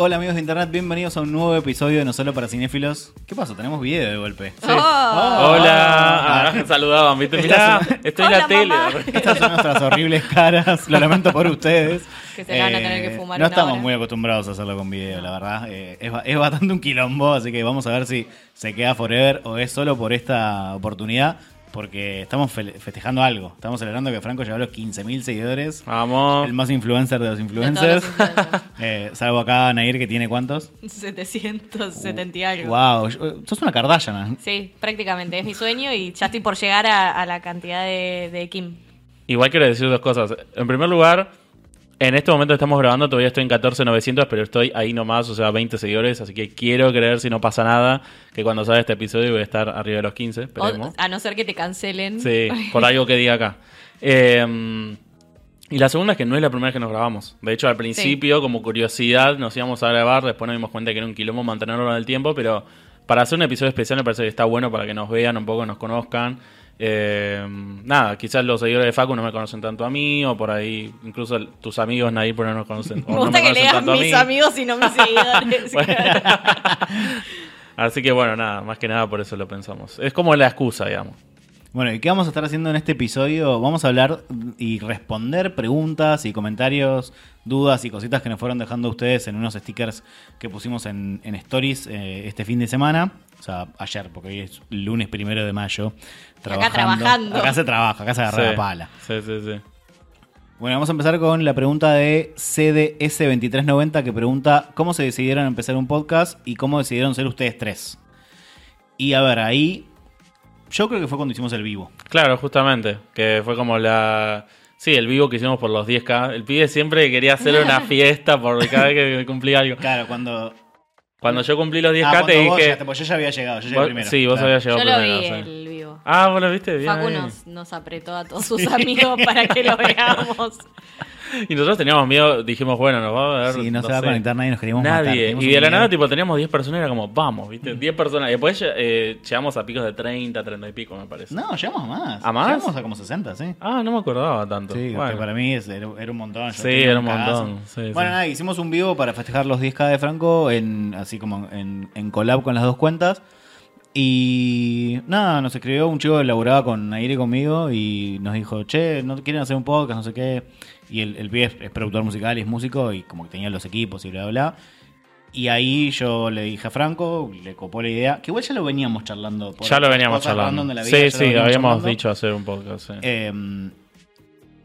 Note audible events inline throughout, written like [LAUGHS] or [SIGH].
Hola amigos de internet, bienvenidos a un nuevo episodio de No Solo para Cinéfilos. ¿Qué pasa? Tenemos video de golpe. Oh. Hola, ah, me [LAUGHS] saludaban, ¿viste? Mirá, estoy en la tele. [LAUGHS] Estas son nuestras horribles caras, lo lamento por ustedes. Que se van a tener que fumar No una estamos hora. muy acostumbrados a hacerlo con video, la verdad. Eh, es, es bastante un quilombo, así que vamos a ver si se queda forever o es solo por esta oportunidad, porque estamos fe- festejando algo. Estamos celebrando que Franco llegó a los 15.000 seguidores. Vamos. El más influencer de los influencers. todos los influencers. [LAUGHS] Eh, salvo acá Nair que tiene cuántos. 770 y algo. Wow, yo- sos una Kardashian. ¿eh? Sí, prácticamente. Es mi sueño y ya estoy por llegar a, a la cantidad de, de Kim. Igual quiero decir dos cosas. En primer lugar, en este momento estamos grabando, todavía estoy en 14.900, pero estoy ahí nomás, o sea, 20 seguidores, así que quiero creer, si no pasa nada, que cuando salga este episodio voy a estar arriba de los 15, O- esperemos. a no ser que te cancelen. Sí, por algo que diga acá. Eh, y la segunda es que no es la primera vez que nos grabamos. De hecho, al principio, como curiosidad, nos íbamos a grabar, después nos dimos cuenta que era un quilombo mantenerlo en el tiempo, pero para hacer un episodio especial me parece que está bueno para que nos vean un poco, nos conozcan. Eh, nada, quizás los seguidores de Facu no me conocen tanto a mí, o por ahí, incluso el- tus amigos nadie por ahí no nos conocen. o [LAUGHS] Me no gusta que leas tanto a mis mí. amigos y no mis [LAUGHS] seguidores. Así que bueno, nada, más que nada por eso lo pensamos. Es como la excusa, digamos. Bueno, ¿y qué vamos a estar haciendo en este episodio? Vamos a hablar y responder preguntas y comentarios, dudas y cositas que nos fueron dejando ustedes en unos stickers que pusimos en, en Stories eh, este fin de semana. O sea, ayer, porque hoy es lunes primero de mayo. acá trabajando. Acá se trabaja, acá se agarra Sí, la pala. Sí, sí, sí. Bueno, vamos a empezar con la pregunta de CDS2390 que pregunta cómo se decidieron empezar un podcast y cómo decidieron ser ustedes tres. Y a ver, ahí yo creo que fue cuando hicimos el vivo. Claro, justamente. Que fue como la. Sí, el vivo que hicimos por los 10K. El pibe siempre quería hacer una [LAUGHS] fiesta por cada vez que cumplía algo. Claro, cuando... Cuando yo cumplí los 10K Ah, te vos dije. llegaste, pues yo ya había llegado, yo llegué vos- primero. sí, vos Claro. habías llegado Yo lo primero. vi sí. el vivo. Ah, vos lo viste bien. Facu nos, nos apretó a todos sus amigos para que lo [LAUGHS] veamos. Y nosotros teníamos miedo, dijimos, bueno, nos va a ver. Sí, no, se va a sé, conectar nadie, nos queríamos. Nadie. Y de la nada, tipo, teníamos 10 personas, era como, vamos, ¿viste? 10 personas. Y después eh, llegamos a picos de 30, 30 y pico, me parece. No, llegamos a más. ¿A más? Llegamos a como 60, sí. Ah, no me acordaba tanto. Sí, Bueno. que para mí es- era, era un montón. yo Sí, era un cagazo. montón, sí, bueno, sí. nada, hicimos un vivo para festejar los 10K de Franco, en, así como en, en collab con las dos cuentas. Y nada, nos escribió un chico que laburaba con Aire conmigo y nos dijo, che, ¿no quieren hacer un podcast? No sé qué. Y el, el pibe es, es productor musical y es músico y como que tenía los equipos y bla, bla, bla. Y ahí yo le dije a Franco, le copó la idea, que igual ya lo veníamos charlando. por Ya lo veníamos charlando. la vida, sí, sí, habíamos charlando. dicho hacer un podcast. sí. Eh,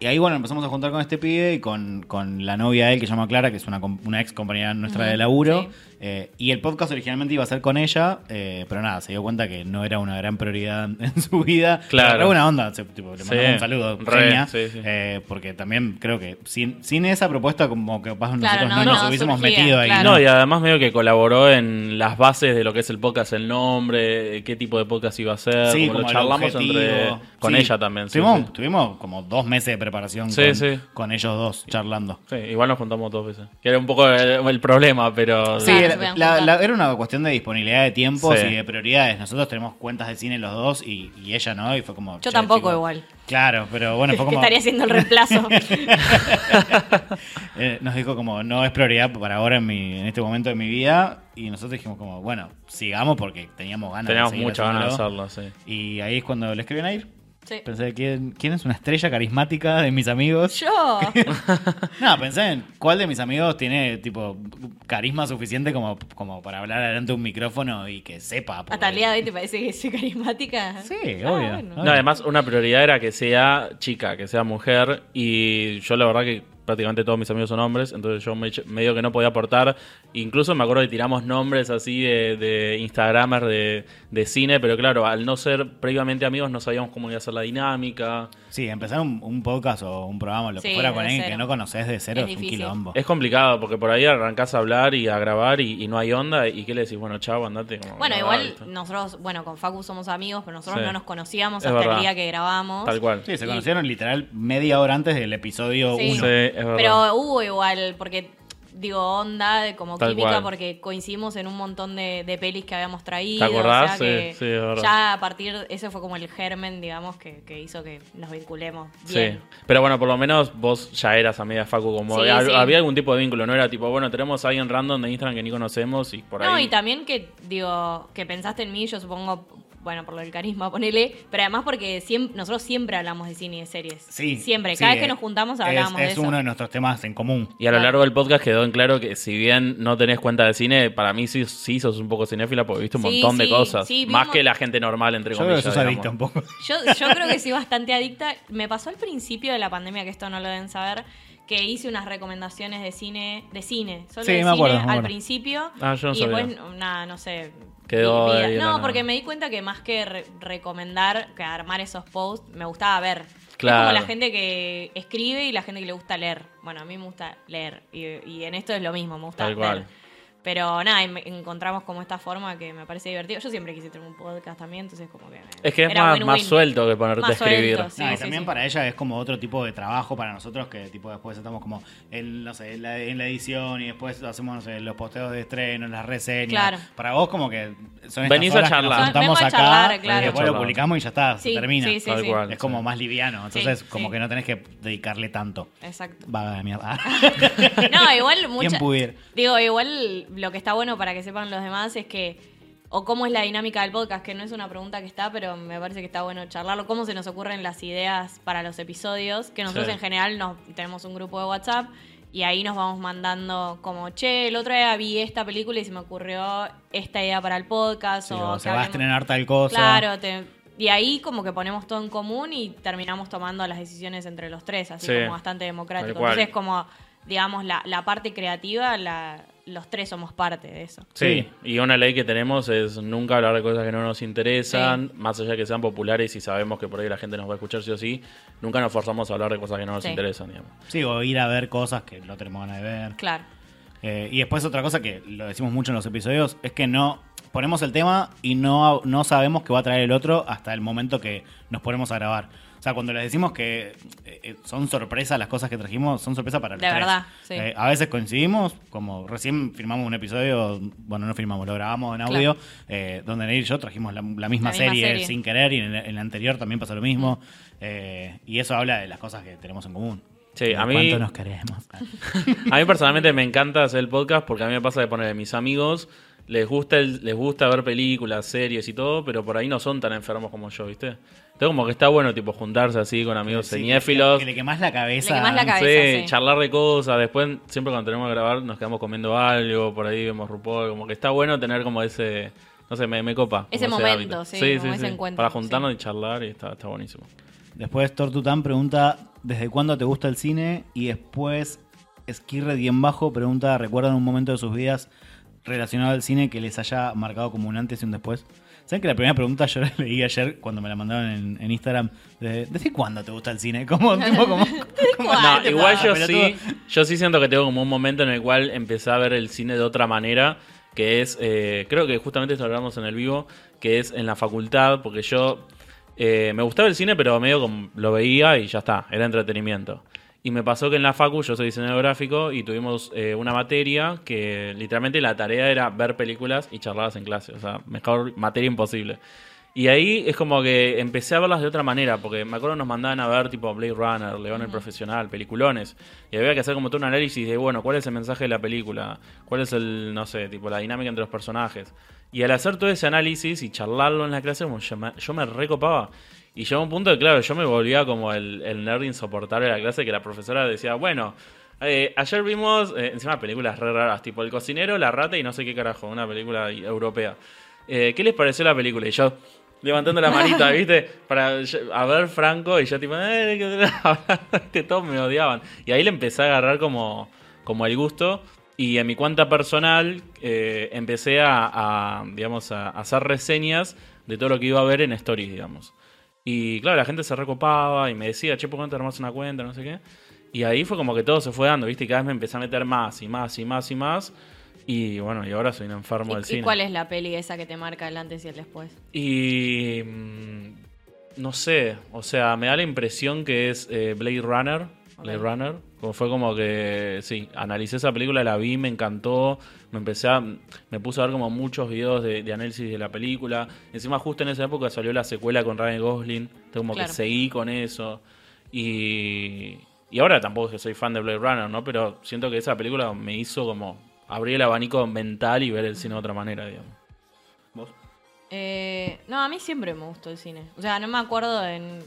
y ahí, bueno, empezamos a juntar con este pibe y con, con la novia de él, que se llama Clara, que es una, com- una ex compañera nuestra de laburo. sí. Eh, y el podcast originalmente iba a ser con ella, eh, pero nada, se dio cuenta que no era una gran prioridad [LAUGHS] en su vida. Claro. Pero buena onda, se- tipo, le Sí, mandamos un saludo, re, genia, sí, sí. eh, porque también creo que sin, sin esa propuesta, como que capaz Claro, nosotros no, no, nos no, hubiésemos surgía, metido ahí. claro. No, y además medio que colaboró en las bases de lo que es el podcast, el nombre, qué tipo de podcast iba a ser, Sí, como lo como charlamos objetivo. entre con Sí. ella también. sí, Tuvimos, sí. tuvimos como dos meses de preparación Sí, con, sí. con ellos dos charlando. Sí, igual nos juntamos dos veces. Que era un poco el, el problema, pero... Sí, Claro, podían la- juntar. la- era una cuestión de disponibilidad de tiempos Sí. y de prioridades. Nosotros tenemos cuentas de cine los dos y, y ella no, y fue como... Yo che, tampoco chicos. igual. Claro, pero bueno, fue Que [LAUGHS] como... estaría haciendo el reemplazo. [LAUGHS] eh, nos dijo como, no es prioridad para ahora en, mi, en este momento de mi vida. Y nosotros dijimos como, bueno, sigamos porque teníamos ganas Teníamos de seguir muchas ganas de haciéndolo. hacerlo, sí. Y ahí es cuando le escriben a ir. Sí. Pensé, ¿quién, ¿quién es una estrella carismática de mis amigos? Yo. [LAUGHS] No, pensé en cuál de mis amigos tiene tipo carisma suficiente como, como para hablar delante de un micrófono y que sepa. porque- Hasta el día de hoy te parece que soy carismática. Sí, Ah, obvio. bueno. obvio. No, además una prioridad era que sea chica, que sea mujer y yo la verdad que prácticamente todos mis amigos son hombres, entonces yo me, medio que no podía aportar. Incluso me acuerdo que tiramos nombres así de, de Instagramers de, de cine, pero claro, al no ser previamente amigos no sabíamos cómo iba a ser la dinámica. Sí, empezar un, un podcast o un programa, lo que fuera con alguien cero. que no conoces de cero Es es, un quilombo. Es complicado porque por ahí arrancás a hablar y a grabar y, y no hay onda y ¿qué le decís? Bueno, chao, andate. Como, Bueno, no, igual ¿viste? nosotros, bueno, con Facu somos amigos, pero nosotros Sí. no nos conocíamos Es hasta verdad. el día que grabamos. Tal cual. Sí, se Y- conocieron literal media hora antes del episodio 1. Sí. Sí, es verdad. Pero hubo igual, porque digo, onda, de como Tal química, cual. porque coincidimos en un montón de, de pelis que habíamos traído. ¿Te acordás? O sea que Sí, sí, es verdad. ya a partir, ese fue como el germen, digamos, que, que hizo que nos vinculemos bien. Sí, pero bueno, por lo menos vos ya eras amiga de Facu, como Sí, hab- sí. había algún tipo de vínculo, no era tipo, bueno, tenemos a alguien random de Instagram que ni conocemos y por No, ahí. y también que, digo, que pensaste en mí, yo supongo, bueno, por lo del carisma, ponele, pero además porque siempre, nosotros siempre hablamos de cine y de series. Sí. Siempre, sí, cada vez que eh, nos juntamos es- hablábamos es, de eso. uno de nuestros temas en común. Y a lo largo del podcast quedó en claro que si bien no tenés cuenta de cine, para mí sí, sí sos un poco cinéfila porque viste un Sí, montón de sí, cosas. sí, Más vimos- que la gente normal, entre Yo creo que comillas. sos digamos. adicta un poco. [LAUGHS] Yo, yo creo que soy bastante adicta. Me pasó al principio de la pandemia, que esto no lo deben saber, que hice unas recomendaciones de cine, de cine, solo Sí, de me acuerdo, cine me al acuerdo. principio. Ah, yo no y sabía. después, nada, no sé. Quedó ahí la no, nada. porque me di cuenta que más que re- recomendar, que armar esos posts, me gustaba ver. Claro. Es como la gente que escribe y la gente que le gusta leer. Bueno, a mí me gusta leer. Y, y en esto es lo mismo, me gusta Tal ver. cual. Pero nada, y encontramos como esta forma que me parece divertido. Yo siempre quise tener un podcast también, entonces como que... me- Es que es más, suelto que ponerte Más a escribir. suelto, sí. No, y también sí. para ella es como otro tipo de trabajo para nosotros que tipo después estamos como en, no sé, en la, en la edición y después hacemos no sé, los posteos de estreno, las reseñas. Claro. Para vos como que son estas Venís a que charlar. nos juntamos Vengo a acá charlar, y claro. después Charlar. lo publicamos y ya está, Sí, se termina. sí, sí, sí. cual. Es como más liviano, entonces Sí, como sí. que no tenés que dedicarle tanto. Exacto. Vaga de mierda. [LAUGHS] [LAUGHS] No, igual mucha... ¿Quién pudiera? Digo, igual lo que está bueno para que sepan los demás es que, o cómo es la dinámica del podcast, que no es una pregunta que está, pero me parece que está bueno charlarlo, cómo se nos ocurren las ideas para los episodios, que nosotros Sí. en general nos, tenemos un grupo de WhatsApp y ahí nos vamos mandando como, che, el otro día vi esta película y se me ocurrió esta idea para el podcast. Sí, o se va a estrenar tal cosa. Claro, te- y ahí como que ponemos todo en común y terminamos tomando las decisiones entre los tres, así Sí, como bastante democrático. Entonces como, digamos, la, la parte creativa, la, los tres somos parte de eso. Sí, y una ley que tenemos es nunca hablar de cosas que no nos interesan, más allá de que sean populares y sabemos que por ahí la gente nos va a escuchar sí o sí, nunca nos forzamos a hablar de cosas que no nos Sí. interesan, digamos. Sí, o ir a ver cosas que no tenemos ganas de ver. Claro. Eh, y después otra cosa que lo decimos mucho en los episodios es que no ponemos el tema y no, no sabemos qué va a traer el otro hasta el momento que nos ponemos a grabar. O sea, cuando les decimos que eh, eh, son sorpresas las cosas que trajimos, son sorpresas para los De tres. verdad, sí. Eh, a veces coincidimos, como recién filmamos un episodio, bueno, no filmamos, lo grabamos en audio, eh, donde Neil y yo trajimos la, la misma, La misma serie, serie. sin querer y en el, en el anterior también pasó lo mismo. Eh, y eso habla de las cosas que tenemos en común. Sí, a mí- ¿Cuánto nos queremos? [LAUGHS] A mí personalmente me encanta hacer el podcast porque a mí me pasa de poner a mis amigos, les gusta, el- les gusta ver películas, series y todo, pero por ahí no son tan enfermos como yo, ¿viste? Entonces como que está bueno tipo juntarse así con amigos Sí, cinéfilos. Que, que le quemás la cabeza. Le quemás la cabeza. Sí, sí. charlar de cosas. Después, siempre cuando tenemos que grabar, nos quedamos comiendo algo. Por ahí vemos RuPaul. Como que está bueno tener como ese. No sé, me, me copa. Ese momento, hábito. sí, como ese encuentro, Para juntarnos sí. y charlar y está, está buenísimo. Después Tortután pregunta ¿Desde cuándo te gusta el cine? Y después Skirred y en bajo pregunta ¿Recuerdan un momento de sus vidas relacionado al cine que les haya marcado como un antes y un después? ¿Saben que la primera pregunta yo la leí ayer cuando me la mandaron en, en Instagram? De, ¿Desde cuándo te gusta el cine? [LAUGHS] Como, tipo, como, como- cuándo? No, igual yo sí, yo sí siento que tengo como un momento en el cual empecé a ver el cine de otra manera, que es, eh, creo que justamente esto lo hablamos en el vivo, que es en la facultad, porque yo eh, me gustaba el cine, pero medio como lo veía y ya está, era entretenimiento. Y me pasó que en la facu, yo soy diseñador gráfico, y tuvimos eh, una materia que literalmente la tarea era ver películas y charlarlas en clase, o sea, mejor materia imposible. Y ahí es como que empecé a verlas de otra manera, porque me acuerdo nos mandaban a ver tipo Blade Runner, León el Profesional, peliculones. Y había que hacer como todo un análisis de, bueno, ¿cuál es el mensaje de la película? ¿Cuál es el, no sé, tipo la dinámica entre los personajes? Y al hacer todo ese análisis y charlarlo en la clase, como yo me, yo me recopaba. Y llegó un punto que, claro, yo me volvía como el, el nerd insoportable de la clase, que la profesora decía, bueno, eh, ayer vimos, eh, encima películas re raras, tipo El cocinero, La rata y no sé qué carajo, una película europea. Eh, ¿Qué les pareció la película? Y yo levantando la manita, [LAUGHS] ¿viste? Para a ver Franco y yo tipo, eh, que- [LAUGHS] todos me odiaban. Y ahí le empecé a agarrar como, como el gusto. Y en mi cuenta personal empecé a, a, digamos, a hacer reseñas de todo lo que iba a ver en Stories, digamos. Y claro, la gente se recopaba y me decía, che, ¿por qué no te armás una cuenta? No sé qué. Y ahí fue como que todo se fue dando, ¿viste? Y cada vez me empecé a meter más y más y más y más. Y bueno, y ahora soy un enfermo del ¿Y, y cine. cuál es la peli esa que te marca el antes y el después? Y. mm, No sé, o sea, me da la impresión que es eh, Blade Runner. Blade Ok. Runner. Como fue como que, sí, analicé esa película, la vi, me encantó, me empecé a, me puse a ver como muchos videos de, de análisis de la película. Encima justo en esa época salió la secuela con Ryan Gosling, entonces como Claro. que seguí con eso. Y, y ahora tampoco es que soy fan de Blade Runner, ¿no? Pero siento que esa película me hizo como abrir el abanico mental y ver el cine de otra manera, digamos. ¿Vos? Eh, no, a mí siempre me gustó el cine. O sea, no me acuerdo en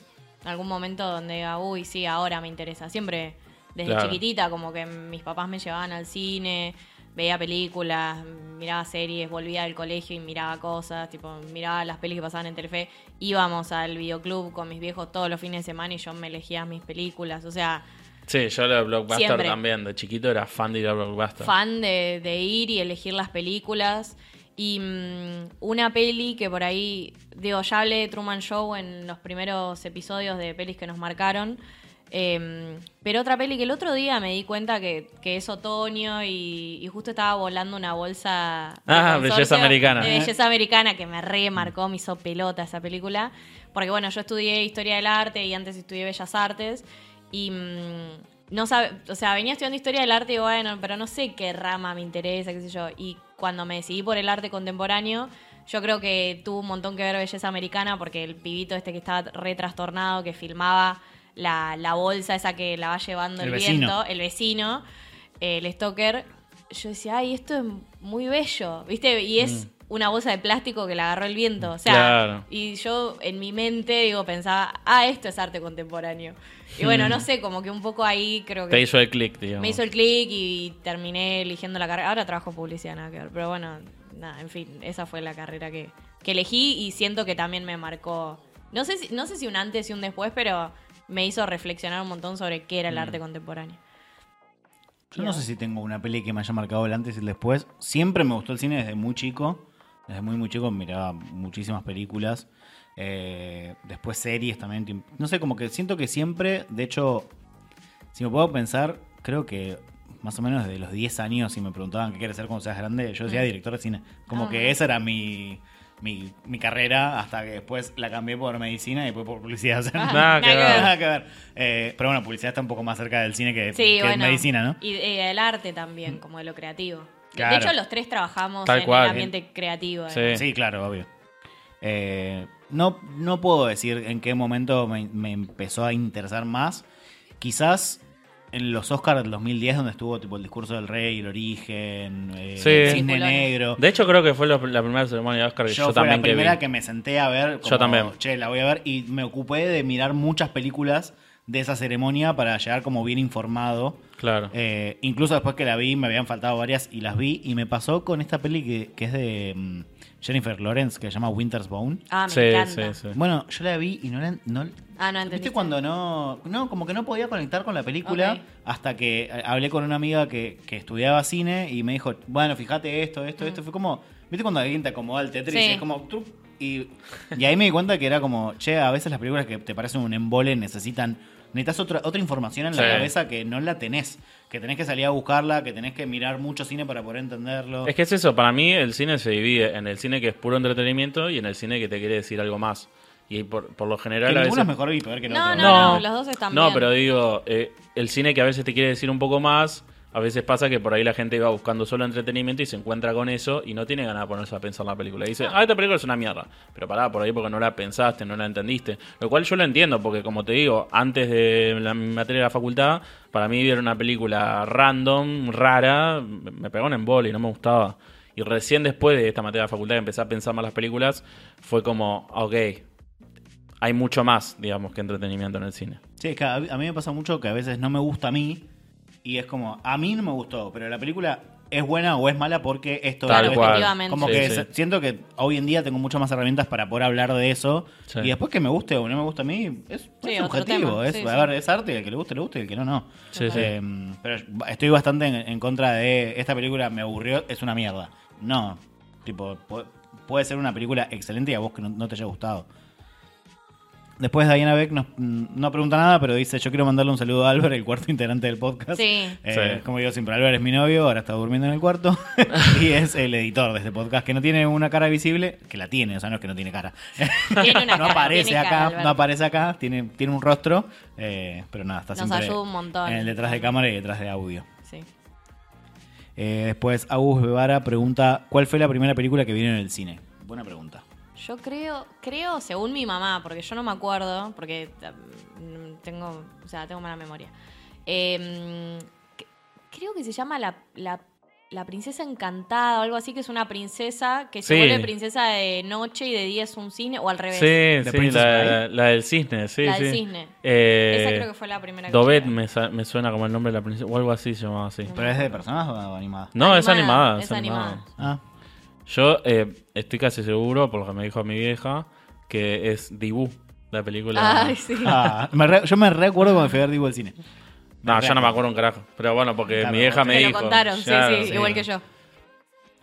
algún momento donde diga, uy, sí, ahora me interesa. Siempre, desde Claro. chiquitita, como que mis papás me llevaban al cine, veía películas, miraba series, volvía del colegio y miraba cosas, tipo, miraba las pelis que pasaban en Telefe. Íbamos al videoclub con mis viejos todos los fines de semana y yo me elegía mis películas. O sea, Sí, yo de Blockbuster Siempre. también, de chiquito era fan de ir a Blockbuster. fan de, de ir y elegir las películas. Y mm, una peli que por ahí, digo, ya hablé de Truman Show en los primeros episodios de pelis que nos marcaron. Eh, pero otra peli que el otro día me di cuenta que, que es otoño y, y justo estaba volando una bolsa. de Ah, Belleza Americana. De belleza americana que me remarcó, me hizo pelota esa película. Porque bueno, yo estudié historia del arte y antes estudié bellas artes. Y mm, no sabe, o sea, venía estudiando historia del arte y bueno, pero no sé qué rama me interesa, qué sé yo. Y cuando me decidí por el arte contemporáneo, yo creo que tuvo un montón que ver belleza americana porque el pibito este que estaba re trastornado, que filmaba la, la bolsa esa que la va llevando el, viento, el vecino, eh, el stalker, yo decía, ay, esto es muy bello, ¿viste? Y es una bolsa de plástico que la agarró el viento, o sea, Claro. y yo en mi mente, digo, pensaba, ah, esto es arte contemporáneo. Y bueno, no sé, como que un poco ahí creo que... Te hizo el click, digamos. Me hizo el clic y terminé eligiendo la carrera. Ahora trabajo publicidad, nada que ver. Pero bueno, nada, en fin, esa fue la carrera que, que elegí y siento que también me marcó. No sé, si, no sé si un antes y un después, pero me hizo reflexionar un montón sobre qué era el arte contemporáneo. Yo no sé si tengo una peli que me haya marcado el antes y el después. Siempre me gustó el cine desde muy chico. Desde muy, muy chico miraba muchísimas películas. Eh, después series también. No sé, como que siento que siempre, de hecho, si me puedo pensar, creo que más o menos desde los 10 años, si me preguntaban qué quieres ser cuando seas grande, yo decía Mm. director de cine. Como Ah, que esa era mi, mi, mi carrera, hasta que después la cambié por medicina y después por publicidad. [LAUGHS] Ah, Nada que ver. Nada que ver. Eh, pero bueno, publicidad está un poco más cerca del cine que, Sí, que bueno. medicina, ¿no? Y y del arte también, como de lo creativo. Claro. De hecho, los tres trabajamos Tal en cual. el ambiente creativo. Sí. ¿eh? Sí, claro, obvio. Eh, no, no puedo decir en qué momento me, me empezó a interesar más. Quizás en los Oscars del 2010, donde estuvo tipo el discurso del rey, el origen, eh, Sí. el cisne negro. De hecho, creo que fue lo- la primera ceremonia de Oscar que yo, yo fue también la que primera vi. que, me senté a ver. Como, Yo también. Che, la voy a ver. Y me ocupé de mirar muchas películas de esa ceremonia para llegar como bien informado. Claro. Eh, incluso después que la vi, me habían faltado varias y las vi. Y me pasó con esta peli que, que es de mm, Jennifer Lawrence, que se llama Winter's Bone. Ah, me sí, encanta. sí, sí. Bueno, yo la vi y no la. No, Ah, no ¿Viste entendiste. cuando no, no, como que no podía conectar con la película hasta que eh, hablé con una amiga que, que estudiaba cine y me dijo, bueno, fíjate esto, esto, esto. Fue como, ¿viste cuando alguien te acomoda el Tetris? Sí. Y es como, y, y ahí me di cuenta que era como, che, a veces las películas que te parecen un embole necesitan, necesitas otra, otra información en la Sí. cabeza que no la tenés, que tenés que salir a buscarla, que tenés que mirar mucho cine para poder entenderlo. Es que es eso, para mí el cine se divide en el cine que es puro entretenimiento y en el cine que te quiere decir algo más. Y por, por lo que general a ninguno veces... es mejor visto, ver que el No, otro. no, no, los dos están No, bien. pero digo, eh, el cine que a veces te quiere decir un poco más, a veces pasa que por ahí la gente va buscando solo entretenimiento y se encuentra con eso y no tiene ganas de ponerse a pensar la película. Y dice, ah, esta película es una mierda. Pero pará, por ahí porque no la pensaste, no la entendiste. Lo cual yo lo entiendo, porque como te digo, antes de la materia de la facultad, para mí ver una película random, rara, me pegó en embole y no me gustaba. Y recién después de esta materia de la facultad que empecé a pensar más las películas, fue como, ok, hay mucho más, digamos, que entretenimiento en el cine. Sí, es que a mí me pasa mucho que a veces no me gusta a mí y es como, a mí no me gustó, pero la película es buena o es mala porque esto Tal esto, cual. Como Sí, que sí. siento que hoy en día tengo muchas más herramientas para poder hablar de eso Sí. y después que me guste o no me guste a mí es, Sí, es otro subjetivo, es, Sí, a sí. ver, es arte, y el que le guste le guste y el que no no. Sí, sí. Eh, pero estoy bastante en, en contra de esta película me aburrió, es una mierda. No, tipo pu- puede ser una película excelente y a vos que no, no te haya gustado. Después Diana Beck nos- mm, no pregunta nada, pero dice, yo quiero mandarle un saludo a Albert, el cuarto [LAUGHS] integrante del podcast. Sí. Eh, Sí. Como digo siempre, Albert es mi novio, ahora está durmiendo en el cuarto [LAUGHS] y es el editor de este podcast, que no tiene una cara visible, que la tiene, o sea, no es que no tiene cara. Tiene una [LAUGHS] no cara, aparece tiene acá, cara, no aparece acá, tiene, tiene un rostro, eh, pero nada, está Nos siempre ayuda un montón. en el detrás de cámara y detrás de audio. Sí. Eh, después, Agus Bevara pregunta, ¿cuál fue la primera película que vieron en el cine? Buena pregunta. Yo creo, creo, según mi mamá, porque yo no me acuerdo, porque mm, tengo, o sea, tengo mala memoria. Eh, c- creo que se llama la, la, la princesa encantada o algo así, que es una princesa que se vuelve princesa de noche y de día es un cine, o al revés. Sí, The sí, Princess la, la del cisne, sí, La del sí. cisne. Eh, Esa creo que fue la primera que Dovet vi. me, me suena como el nombre de la princesa, o algo así se llamaba así. ¿Pero es de personas o animada? No, es Animada, animada. es animada. Ah, Yo eh, estoy casi seguro, por lo que me dijo mi vieja, que es Dibu, la película. Ay, sí. Ah, me re- yo me recuerdo cuando fui a ver Dibu al cine. No, ya no me acuerdo un carajo. Pero bueno, porque Claro, mi vieja te me Me lo dijo. contaron, sí, Claro, sí, igual que yo.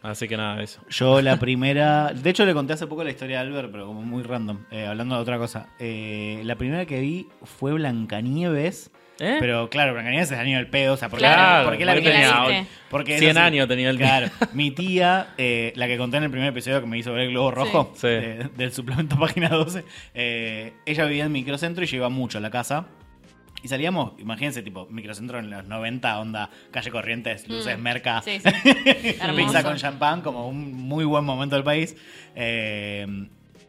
Así que nada, eso. Yo la primera... De hecho le conté hace poco la historia de Albert, pero como muy random, eh, hablando de otra cosa. Eh, la primera que vi fue Blancanieves. ¿Eh? Pero claro, Blancanieves es año del pedo, o sea, ¿por qué Claro, la, por qué la porque tenía Porque- hoy- porque es 100 así. años tenía el Claro, [LAUGHS] mi tía, eh, la que conté en el primer episodio que me hizo ver el globo rojo, Sí. de- del suplemento [LAUGHS] página 12, eh, ella vivía en microcentro y iba mucho a la casa. Y salíamos, imagínense, tipo, microcentro en los 90, onda, calle Corrientes, luces, Mm. merca, Sí, sí. [LAUGHS] Hermoso. pizza con champán, como un muy buen momento del país.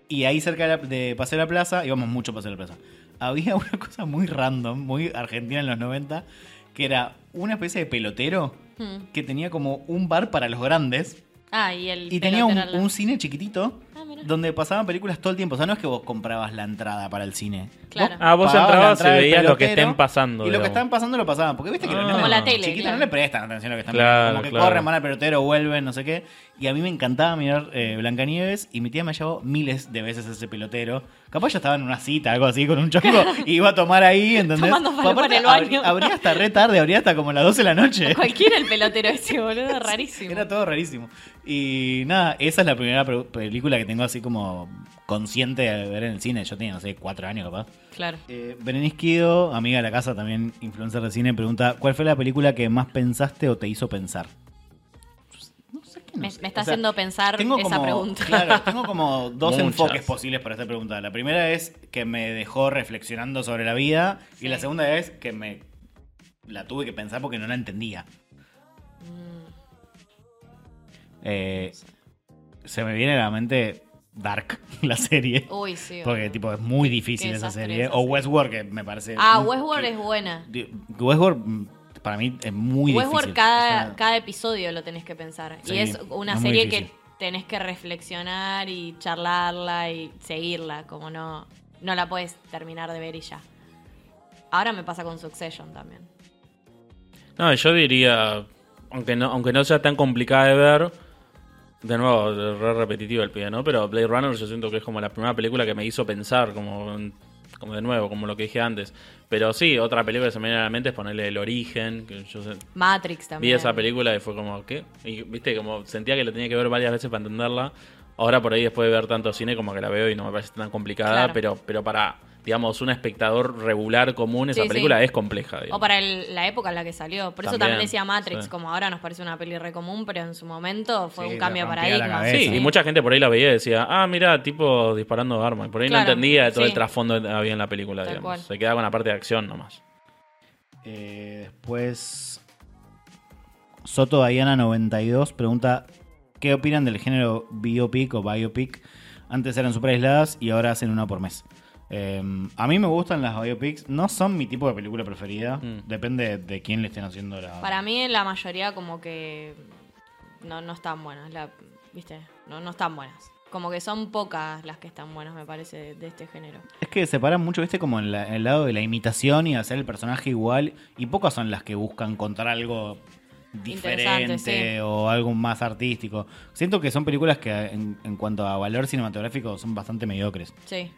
Y ahí cerca de, la- de Paseo de la Plaza, íbamos mucho a Paseo de la Plaza. Había [LAUGHS] una cosa muy random, muy argentina en los 90, que era una especie de pelotero Mm. que tenía como un bar para los grandes Ah, y el y tenía un cine chiquitito Ah, donde pasaban películas todo el tiempo. O sea, no es que vos comprabas la entrada para el cine. Claro. Ah, vos pagabas la entrabas y entrada del veías lo que pelotero, estén pasando. Y lo que digamos. estaban pasando lo pasaban. Porque viste que los Ah. nenes Como la tele, chiquitos claro. no le prestan atención a lo que están Claro, viendo. Como que claro. corren, van al pelotero, vuelven, no sé qué. Y a mí me encantaba mirar eh, Blancanieves y mi tía me llevó miles de veces a ese pelotero. Capaz yo estaba en una cita, algo así, con un chongo [LAUGHS] y iba a tomar ahí, ¿entendés? Tomando falopa aparte, en el baño. abrí- Abría hasta re tarde, abría hasta como las 12 de la noche. [LAUGHS] Cualquiera el pelotero ese, boludo, rarísimo. [LAUGHS] Era todo rarísimo. Y nada, esa es la primera película que tengo así como consciente de ver en el cine. Yo tenía, no sé, cuatro años capaz. Claro. Eh, Berenice Quido, amiga de la casa, también influencer de cine, pregunta: ¿Cuál fue la película que más pensaste o te hizo pensar? No sé qué no Me, sé. me está O sea, haciendo pensar tengo esa como, pregunta. Claro, tengo como [LAUGHS] dos Muchas. enfoques posibles para esta pregunta. La primera es que me dejó reflexionando sobre la vida. Sí. Y la segunda es que me la tuve que pensar porque no la entendía. Mm, Eh, se me viene a la mente Dark, [LAUGHS] la serie. Uy, sí. Porque tipo es muy difícil Qué esa serie. esa O serie. Westworld, que me parece. Ah, un- Westworld que- es buena. Westworld mm, para mí es muy Westworld difícil. cada, O sea, cada episodio lo tenés que pensar. Sí, y es una es serie que tenés que reflexionar y charlarla y seguirla, como no, no la puedes terminar de ver y ya. Ahora me pasa con Succession también. No, yo diría, aunque no, aunque no sea tan complicada de ver, de nuevo, re repetitivo el pie, ¿no? Pero Blade Runner yo siento que es como la primera película que me hizo pensar, como, como de nuevo, como lo que dije antes. Pero sí, otra película que se me viene a la mente es ponerle El Origen, que yo sé- Matrix vi también. esa película y fue como, ¿qué? Y viste, como sentía que la tenía que ver varias veces para entenderla. Ahora por ahí después de ver tanto cine como que la veo y no me parece tan complicada, Claro. pero, pero para, digamos, un espectador regular común, esa Sí, sí. película es compleja. O para el- la época en la que salió. Por eso También, también decía Matrix, sí. como ahora nos parece una peli re común, pero en su momento fue Sí, un cambio de paradigma. Sí, y mucha gente por ahí la veía y decía, ah, mira, tipo disparando armas. Por ahí Claro, no entendía todo sí. el trasfondo que había en la película, Tal digamos. cual. Se quedaba con la parte de acción nomás. eh, después. Soto Diana 92 pregunta: ¿Qué opinan del género biopic o biopic? Antes eran super aisladas y ahora hacen una por mes. Eh, a mí me gustan las biopics, no son mi tipo de película preferida. Mm. Depende de quién le estén haciendo la. Para mí la mayoría como que no, no están buenas, la, ¿viste? No, no están buenas. Como que son pocas las que están buenas, me parece, de, de este género. Es que separan mucho, viste, como en, la- en el lado de la imitación y hacer el personaje igual. Y pocas son las que buscan contar algo diferente sí. o algo más artístico. Siento que son películas que en, en cuanto a valor cinematográfico son bastante mediocres. Sí.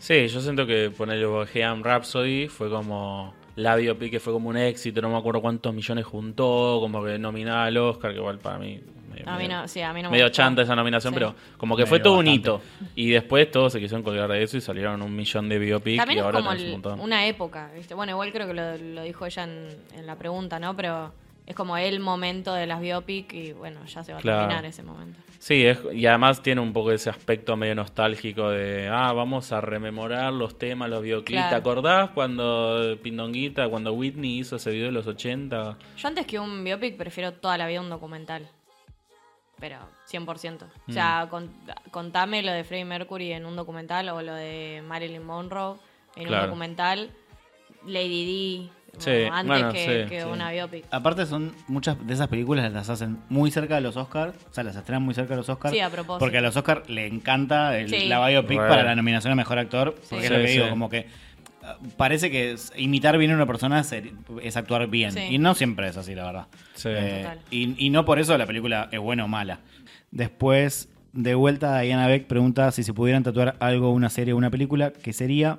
Sí, yo siento que ponerle Bohemian Rhapsody fue como la biopic que fue como un éxito, no me acuerdo cuántos millones juntó, como que nominaba al Oscar, que igual para mí medio A mí medio- no, sí, a mí no me medio gustó. chanta esa nominación, Sí. pero como que Me fue todo un bastante. hito. Y después todos se quisieron colgar de eso y salieron un millón de biopic También y es ahora como un el- montón. una época, ¿viste? Bueno, igual creo que lo, lo dijo ella en, en la pregunta, ¿no? Pero es como el momento de las biopic y bueno, ya se va a terminar ese momento. Sí, es, y además tiene un poco ese aspecto medio nostálgico de, ah, vamos a rememorar los temas, los videoclips. ¿Te Claro. acordás cuando Pindonguita, cuando Whitney hizo ese video de los 80? Yo antes que un biopic prefiero toda la vida un documental. Pero 100%. O sea, Mm. con- contame lo de Freddie Mercury en un documental o lo de Marilyn Monroe en Claro. un documental. Lady D, Sí, antes bueno, que, sí, que sí. una biopic. Aparte son muchas de esas películas las hacen muy cerca de los Oscars, o sea, las estrenan muy cerca de los Oscars. Sí, a propósito. Porque a los Oscars le encanta el, Sí. la biopic para la nominación a Mejor Actor, porque Sí. es lo que Sí, digo, sí. como que ah, parece que imitar bien a una persona es, es actuar bien. Sí. Y no siempre es así, la verdad. Sí. Eh, Total. y, y no por eso la película es buena o mala. Después, de vuelta, Diana Beck pregunta si se pudieran tatuar algo, una serie o una película, ¿qué sería?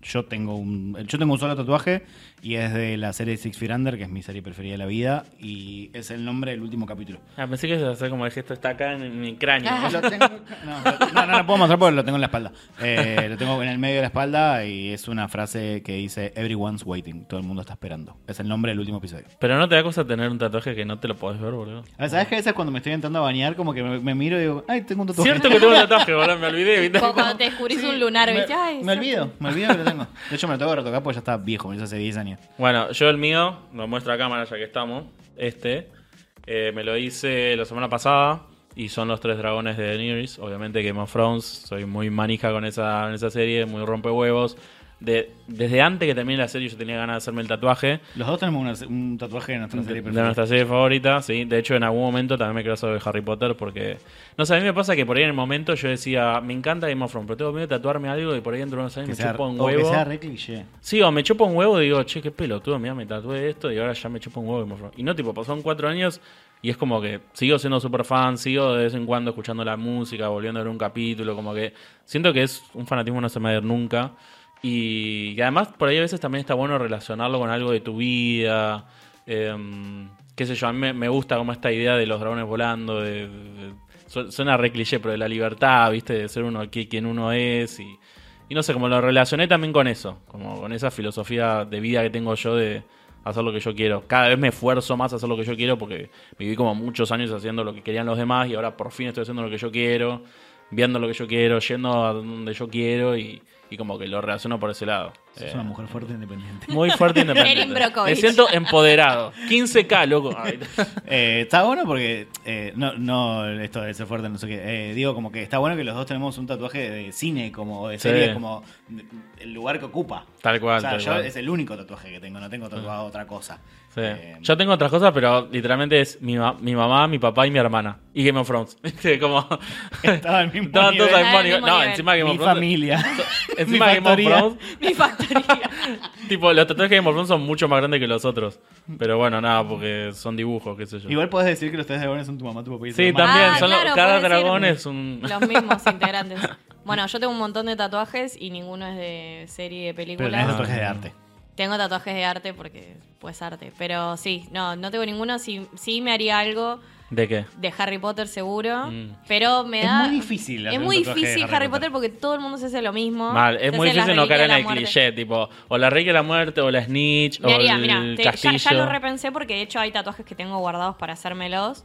Yo tengo un, yo tengo un solo tatuaje y es de la serie Six Feet Under, que es mi serie preferida de la vida, y es el nombre del último capítulo. Ah, pensé que hacer como el gesto está acá en, mi cráneo. Ah. Lo tengo- no, lo- no, no lo puedo mostrar porque lo tengo en la espalda. Eh, lo tengo en el medio de la espalda y es una frase que dice Everyone's waiting, todo el mundo está esperando. Es el nombre del último episodio. Pero no te da cosa tener un tatuaje que no te lo podés ver, boludo. A ver, ¿Sabes que a veces cuando me estoy entrando a bañar, como que me, me miro y digo, ay, tengo un tatuaje? Cierto que tengo un tatuaje, boludo, me olvidé. ¿viste? Como cuando te descubrís un lunar, ¿viste? Ay, Me, me olvido, me olvido que lo tengo. De hecho, me lo tengo que retocar porque ya está viejo, me hice hace 10 años. Bueno, yo el mío, lo muestro a cámara ya que estamos. Este, eh, me lo hice la semana pasada y son los tres dragones de Daenerys. Obviamente Game of Thrones, soy muy manija con esa, con esa serie, muy rompehuevos. De, desde antes que termine la serie yo tenía ganas de hacerme el tatuaje Los dos tenemos una- un tatuaje de nuestra serie de preferida. nuestra serie favorita, sí. De hecho, en algún momento también me quiero hacer de Harry Potter porque... No sé, a mí me pasa que por ahí en el momento yo decía, me encanta Game of Thrones, pero tengo miedo de tatuarme algo y por ahí dentro de unos años Que me sea, chupo un o que huevo. sea re cliché. Sí, o me chupo un huevo y digo, che, qué pelotudo, mira, me tatué esto y ahora ya me chupo un huevo. Game of Thrones. Y no, tipo, pasaron cuatro años y es como que sigo siendo super fan, sigo de vez en cuando escuchando la música, volviendo a ver un capítulo, como que siento que es un fanatismo no se me va a ir nunca. Y, además, por ahí a veces también está bueno relacionarlo con algo de tu vida. em, qué sé yo, a mí me, gusta como esta idea de los dragones volando, suena re cliché, pero de la libertad, viste, de ser uno qui- quien uno es y, y no sé, como lo relacioné también con eso, como con esa filosofía de vida que tengo yo de hacer lo que yo quiero. Cada vez me esfuerzo más a hacer lo que yo quiero porque viví como muchos años haciendo lo que querían los demás y ahora por fin estoy haciendo lo que yo quiero, viendo lo que yo quiero, yendo a donde yo quiero y, y como que lo relaciono por ese lado. Es Eh, una mujer fuerte e independiente. muy fuerte e [LAUGHS] Erin independiente. Me siento empoderado. 15k, loco. [LAUGHS] Eh, está bueno porque, eh, no, no esto de ser fuerte, no sé qué, eh, digo como que está bueno que los dos tenemos un tatuaje de cine como de Sí. serie, como de- el lugar que ocupa. Tal cual, O sea, tal yo cual. es el único tatuaje que tengo, no tengo tatuado otra cosa. Sí. Eh, Yo tengo otras cosas, pero literalmente es mi, ma- mi mamá, mi papá y mi hermana. Y Game of Thrones. [LAUGHS] Como... [LAUGHS] Estaba al mismo Estaban todos nivel. al mismo Al nivel. mismo No, encima Game of mi Thrones. familia. [LAUGHS] Encima mi Game of. Thrones. Mi factoría. Tipo, los tatuajes de Game of Thrones son mucho más grandes que los otros. Pero bueno, nada, porque son dibujos, qué sé yo. Igual puedes decir que los tres dragones son tu mamá, tu papá y tu Sí, también. Ah, son los- cada dragón es un. Los mismos integrantes. Bueno, yo tengo un montón de tatuajes y ninguno es de serie de Pero películas. tenés Ah. tatuajes de arte. Tengo tatuajes de arte porque pues arte. Pero sí, no, no tengo ninguno. Sí, sí me haría algo ¿De qué? de Harry Potter seguro. Mm. Pero me Es da. muy difícil hacer Es muy difícil Harry Harry, Potter. Potter. porque todo el mundo se hace lo mismo. Mal, Se es muy difícil no caer en el muerte. cliché, tipo, o la Reliquia de la Muerte, o la Snitch, Me o haría, el mira, te- ya, castillo. ya lo repensé porque de hecho hay tatuajes que tengo guardados para hacérmelos.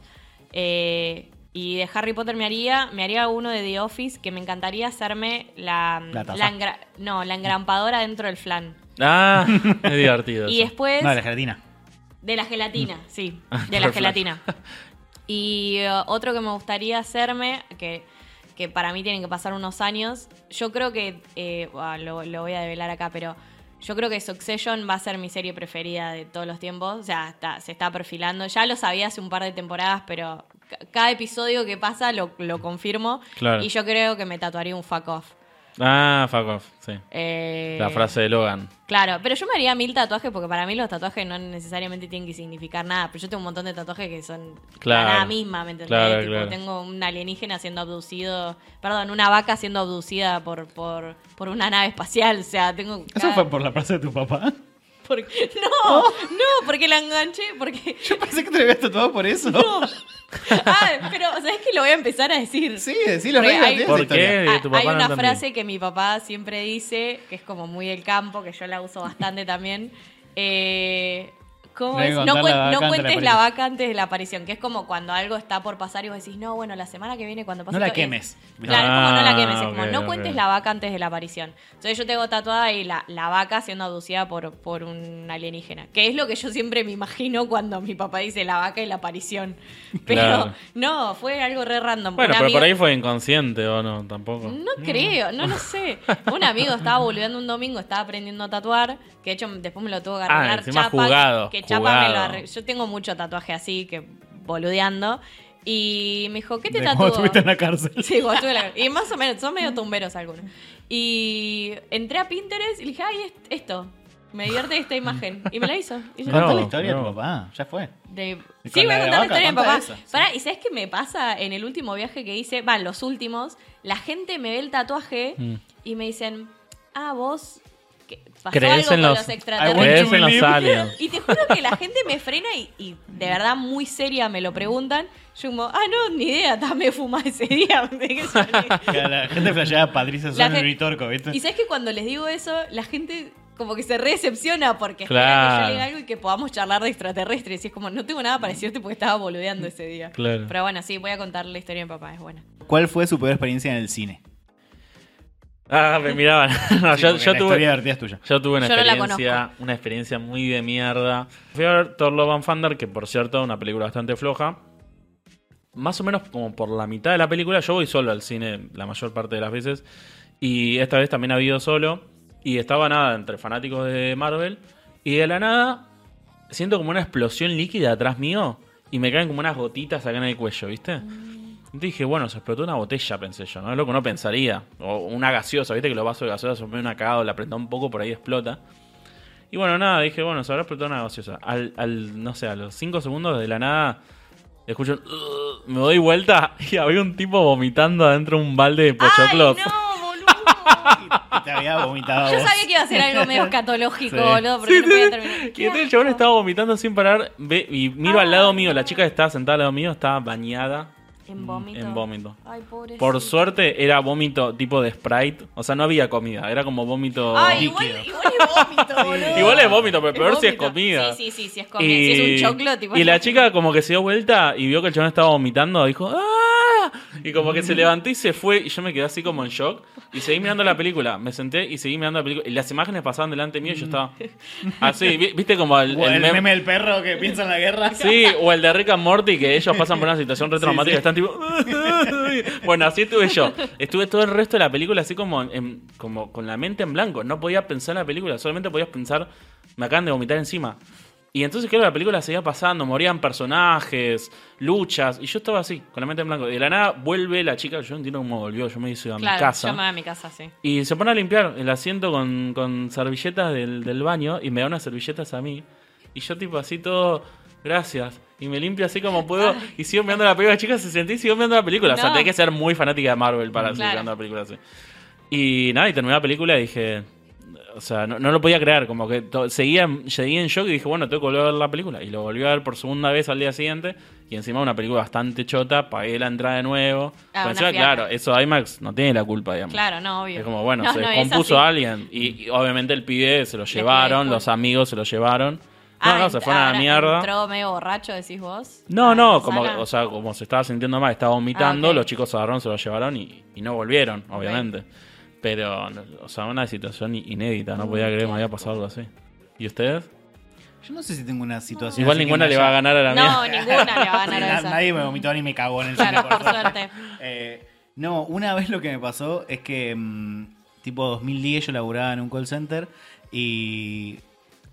Eh, y de Harry Potter me haría, me haría uno de The Office que me encantaría hacerme la, La taza. la engra- no, la engrampadora dentro del flan. Ah, [LAUGHS] es divertido. Y eso. después No, de la gelatina. de la gelatina, [LAUGHS] sí, de la gelatina. [LAUGHS] Y eh, otro que me gustaría hacerme, que, que para mí tienen que pasar unos años, yo creo que, eh, lo, lo voy a develar acá, pero yo creo que Succession va a ser mi serie preferida de todos los tiempos. O sea, está- se está perfilando. Ya lo sabía hace un par de temporadas, pero ca- cada episodio que pasa lo, lo confirmo. Claro. Y yo creo que me tatuaría un fuck off. Ah, fuck off, sí. Eh, La frase de Logan. Claro, pero yo me haría mil tatuajes porque para mí los tatuajes no necesariamente tienen que significar nada. Pero yo tengo un montón de tatuajes que son Claro. la nada misma, ¿me entendés? Claro, Tipo, claro. Tengo un alienígena siendo abducido, perdón, una vaca siendo abducida por, por, por una nave espacial. O sea, tengo. ¿Eso cada- fue por la frase de tu papá? Porque- [LAUGHS] No, no, porque la enganché, porque. [LAUGHS] Yo pensé que te lo habías tatuado por eso. Ah, pero ¿sabes que Lo voy a empezar a decir. Sí, sí, reyes hay-. Ah, hay no una frase que mi papá siempre dice, que es como muy del campo, que yo la uso bastante también. Eh, ¿Cómo No es? cuen- cuentes la aparición. vaca antes de la aparición, que es como cuando algo está por pasar y vos decís, no, bueno, la semana que viene cuando pase No la esto es- quemes. Claro, es como no la quemes, es Ah, como ok, no ok. cuentes la vaca antes de la aparición. Entonces yo tengo tatuada ahí la, la vaca siendo aducida por, por un alienígena, que es lo que yo siempre me imagino cuando mi papá dice la vaca y la aparición. [LAUGHS] Pero Claro. no, fue algo re random. Bueno, Un pero amigo- por ahí fue inconsciente o no, tampoco. no creo, no lo sé. Un amigo estaba [LAUGHS] volviendo un domingo, estaba aprendiendo a tatuar, que de hecho después me lo tuvo que Ah, arreglar. encima jugado, que Chapa me lo arregló. Yo tengo mucho tatuaje así, que boludeando. Y me dijo, ¿qué te tatuó? estuviste en la cárcel. Sí, cuando estuve en la- Y más o menos, son medio [LAUGHS] tumberos algunos. Y entré a Pinterest y le dije, ay, es- esto. Me divierte esta imagen. Y me la hizo. Y yo, No, la historia de no. tu papá. Ya fue. de- ¿Y Sí, voy a contar la historia de mi papá. esa, sí. Pará, ¿y sabes qué me pasa en el último viaje que hice? Va, los últimos. La gente me ve el tatuaje Mm. y me dicen, ah, vos. ¿Qué- ¿Pasó ¿Crees algo en con los- extraterrestres? want ¿Crees to en los believe. aliens? Y te juro que la gente me frena y, y de verdad muy seria me lo preguntan. Yo como, ah, no, ni idea, también fumá ese día. [LAUGHS] La gente flasheaba Patricia gen- en Vitorco, ¿viste? Y sabes que cuando les digo eso, la gente como que se recepciona porque espera que Claro. yo le diga algo y que podamos charlar de extraterrestres. Y es como, no tengo nada para decirte porque estaba boludeando ese día. Claro. Pero bueno, sí, voy a contar la historia de mi papá, es buena. ¿Cuál fue su peor experiencia en el cine? Ah, me miraban. [LAUGHS] No, Sí, yo, porque yo la tuve, historia divertida es tuya. Yo tuve una Yo no la experiencia, una experiencia muy de mierda. Fui a ver Thor Love and Thunder, que por cierto, una película bastante floja. Más o menos como por la mitad de la película, yo voy solo al cine la mayor parte de las veces. Y esta vez también había ido solo. Y estaba nada entre fanáticos de Marvel. Y de la nada, siento como una explosión líquida atrás mío. Y me caen como unas gotitas acá en el cuello, ¿viste? Entonces dije, bueno, se explotó una botella, pensé yo, ¿no? Es lo que uno pensaría. O una gaseosa, ¿viste? Que los vasos de gaseosa son medio una cagada, la apretó un poco, por ahí explota. Y bueno, nada, dije, bueno, se habrá explotado una gaseosa. Al, al no sé, a los 5 segundos de la nada, escucho me doy vuelta [LAUGHS] y había un tipo vomitando adentro de un balde de pochoclos. ¡Ay, no, boludo! [LAUGHS] Te había vomitado. Yo vos. sabía que iba a ser algo medio escatológico, Sí. boludo, porque no podía terminar. Y ¿Qué entonces el chabón estaba vomitando sin parar. ve- y miro al lado mío, la no. chica que estaba sentada al lado mío estaba bañada En vómito. en vómito. Ay, pobrecito. Por suerte era vómito tipo de Sprite. O sea, no había comida, era como vómito. Ay, igual, líquido. igual es vómito, [LAUGHS] boludo. Igual es vómito, pero peor si es comida. Sí, sí, sí, si es comida. Si es un choclo, tipo. y la chica como que se dio vuelta y vio que el chabón estaba vomitando, dijo ¡Ah! Y como que se levantó y se fue y yo me quedé así como en shock y seguí mirando la película. Me senté y seguí mirando la película y las imágenes pasaban delante mío y yo estaba así, vi- viste como el, O el el meme- meme del perro que piensa en la guerra. Sí, o el de Rick and Morty, que ellos pasan por una situación re traumática Sí, y están tipo. bueno, así estuve yo. Estuve todo el resto de la película así como, en- como con la mente en blanco. No podía pensar en la película, solamente podías pensar, me acaban de vomitar encima. Y entonces, claro, la película seguía pasando, morían personajes, luchas, y yo estaba así, con la mente en blanco. Y de la nada vuelve la chica, yo no entiendo cómo volvió, yo me hice a mi casa. yo me voy a mi casa, sí. Y se pone a limpiar el asiento con, con servilletas del, del baño y me da unas servilletas a mí. Y yo tipo así todo, gracias. Y me limpio así como puedo y sigo mirando la película. Chicas, se sentí y sigo mirando la película. O sea, tenés que ser muy fanática de Marvel para seguir mirando la película así. Y nada, y terminé la película y dije... O sea, no, no lo podía creer, como que seguía, seguía en shock y dije, bueno, tengo que volver a ver la película. Y lo volví a ver por segunda vez al día siguiente. Y encima una película bastante chota, pagué la entrada de nuevo. Ah, encima, claro, eso IMAX no tiene la culpa, digamos. Claro, no, obvio. Es como, bueno, No, se no, es descompuso así. alguien. Y, y obviamente el pibe se lo llevaron, los amigos se lo llevaron. No, Ah, no, se fueron a la mierda. Entró medio borracho, decís vos. No, a no, como, o sea, como se estaba sintiendo mal, estaba vomitando, Ah, ok. los chicos se agarraron, se lo llevaron y, y no volvieron, obviamente. Pero, no, o sea, una situación inédita, no podía creer que me había pasado algo así. ¿Y ustedes? Yo no sé si tengo una situación. Igual así que ninguna me le va a haya- ganar a la mía. No, ninguna le va a ganar [LAUGHS] na- a esa. Nadie me vomitó ni me cagó en el cine. Claro, por por suerte. suerte. Eh, no, una vez lo que me pasó es que, mm, tipo 2010, yo laburaba en un call center y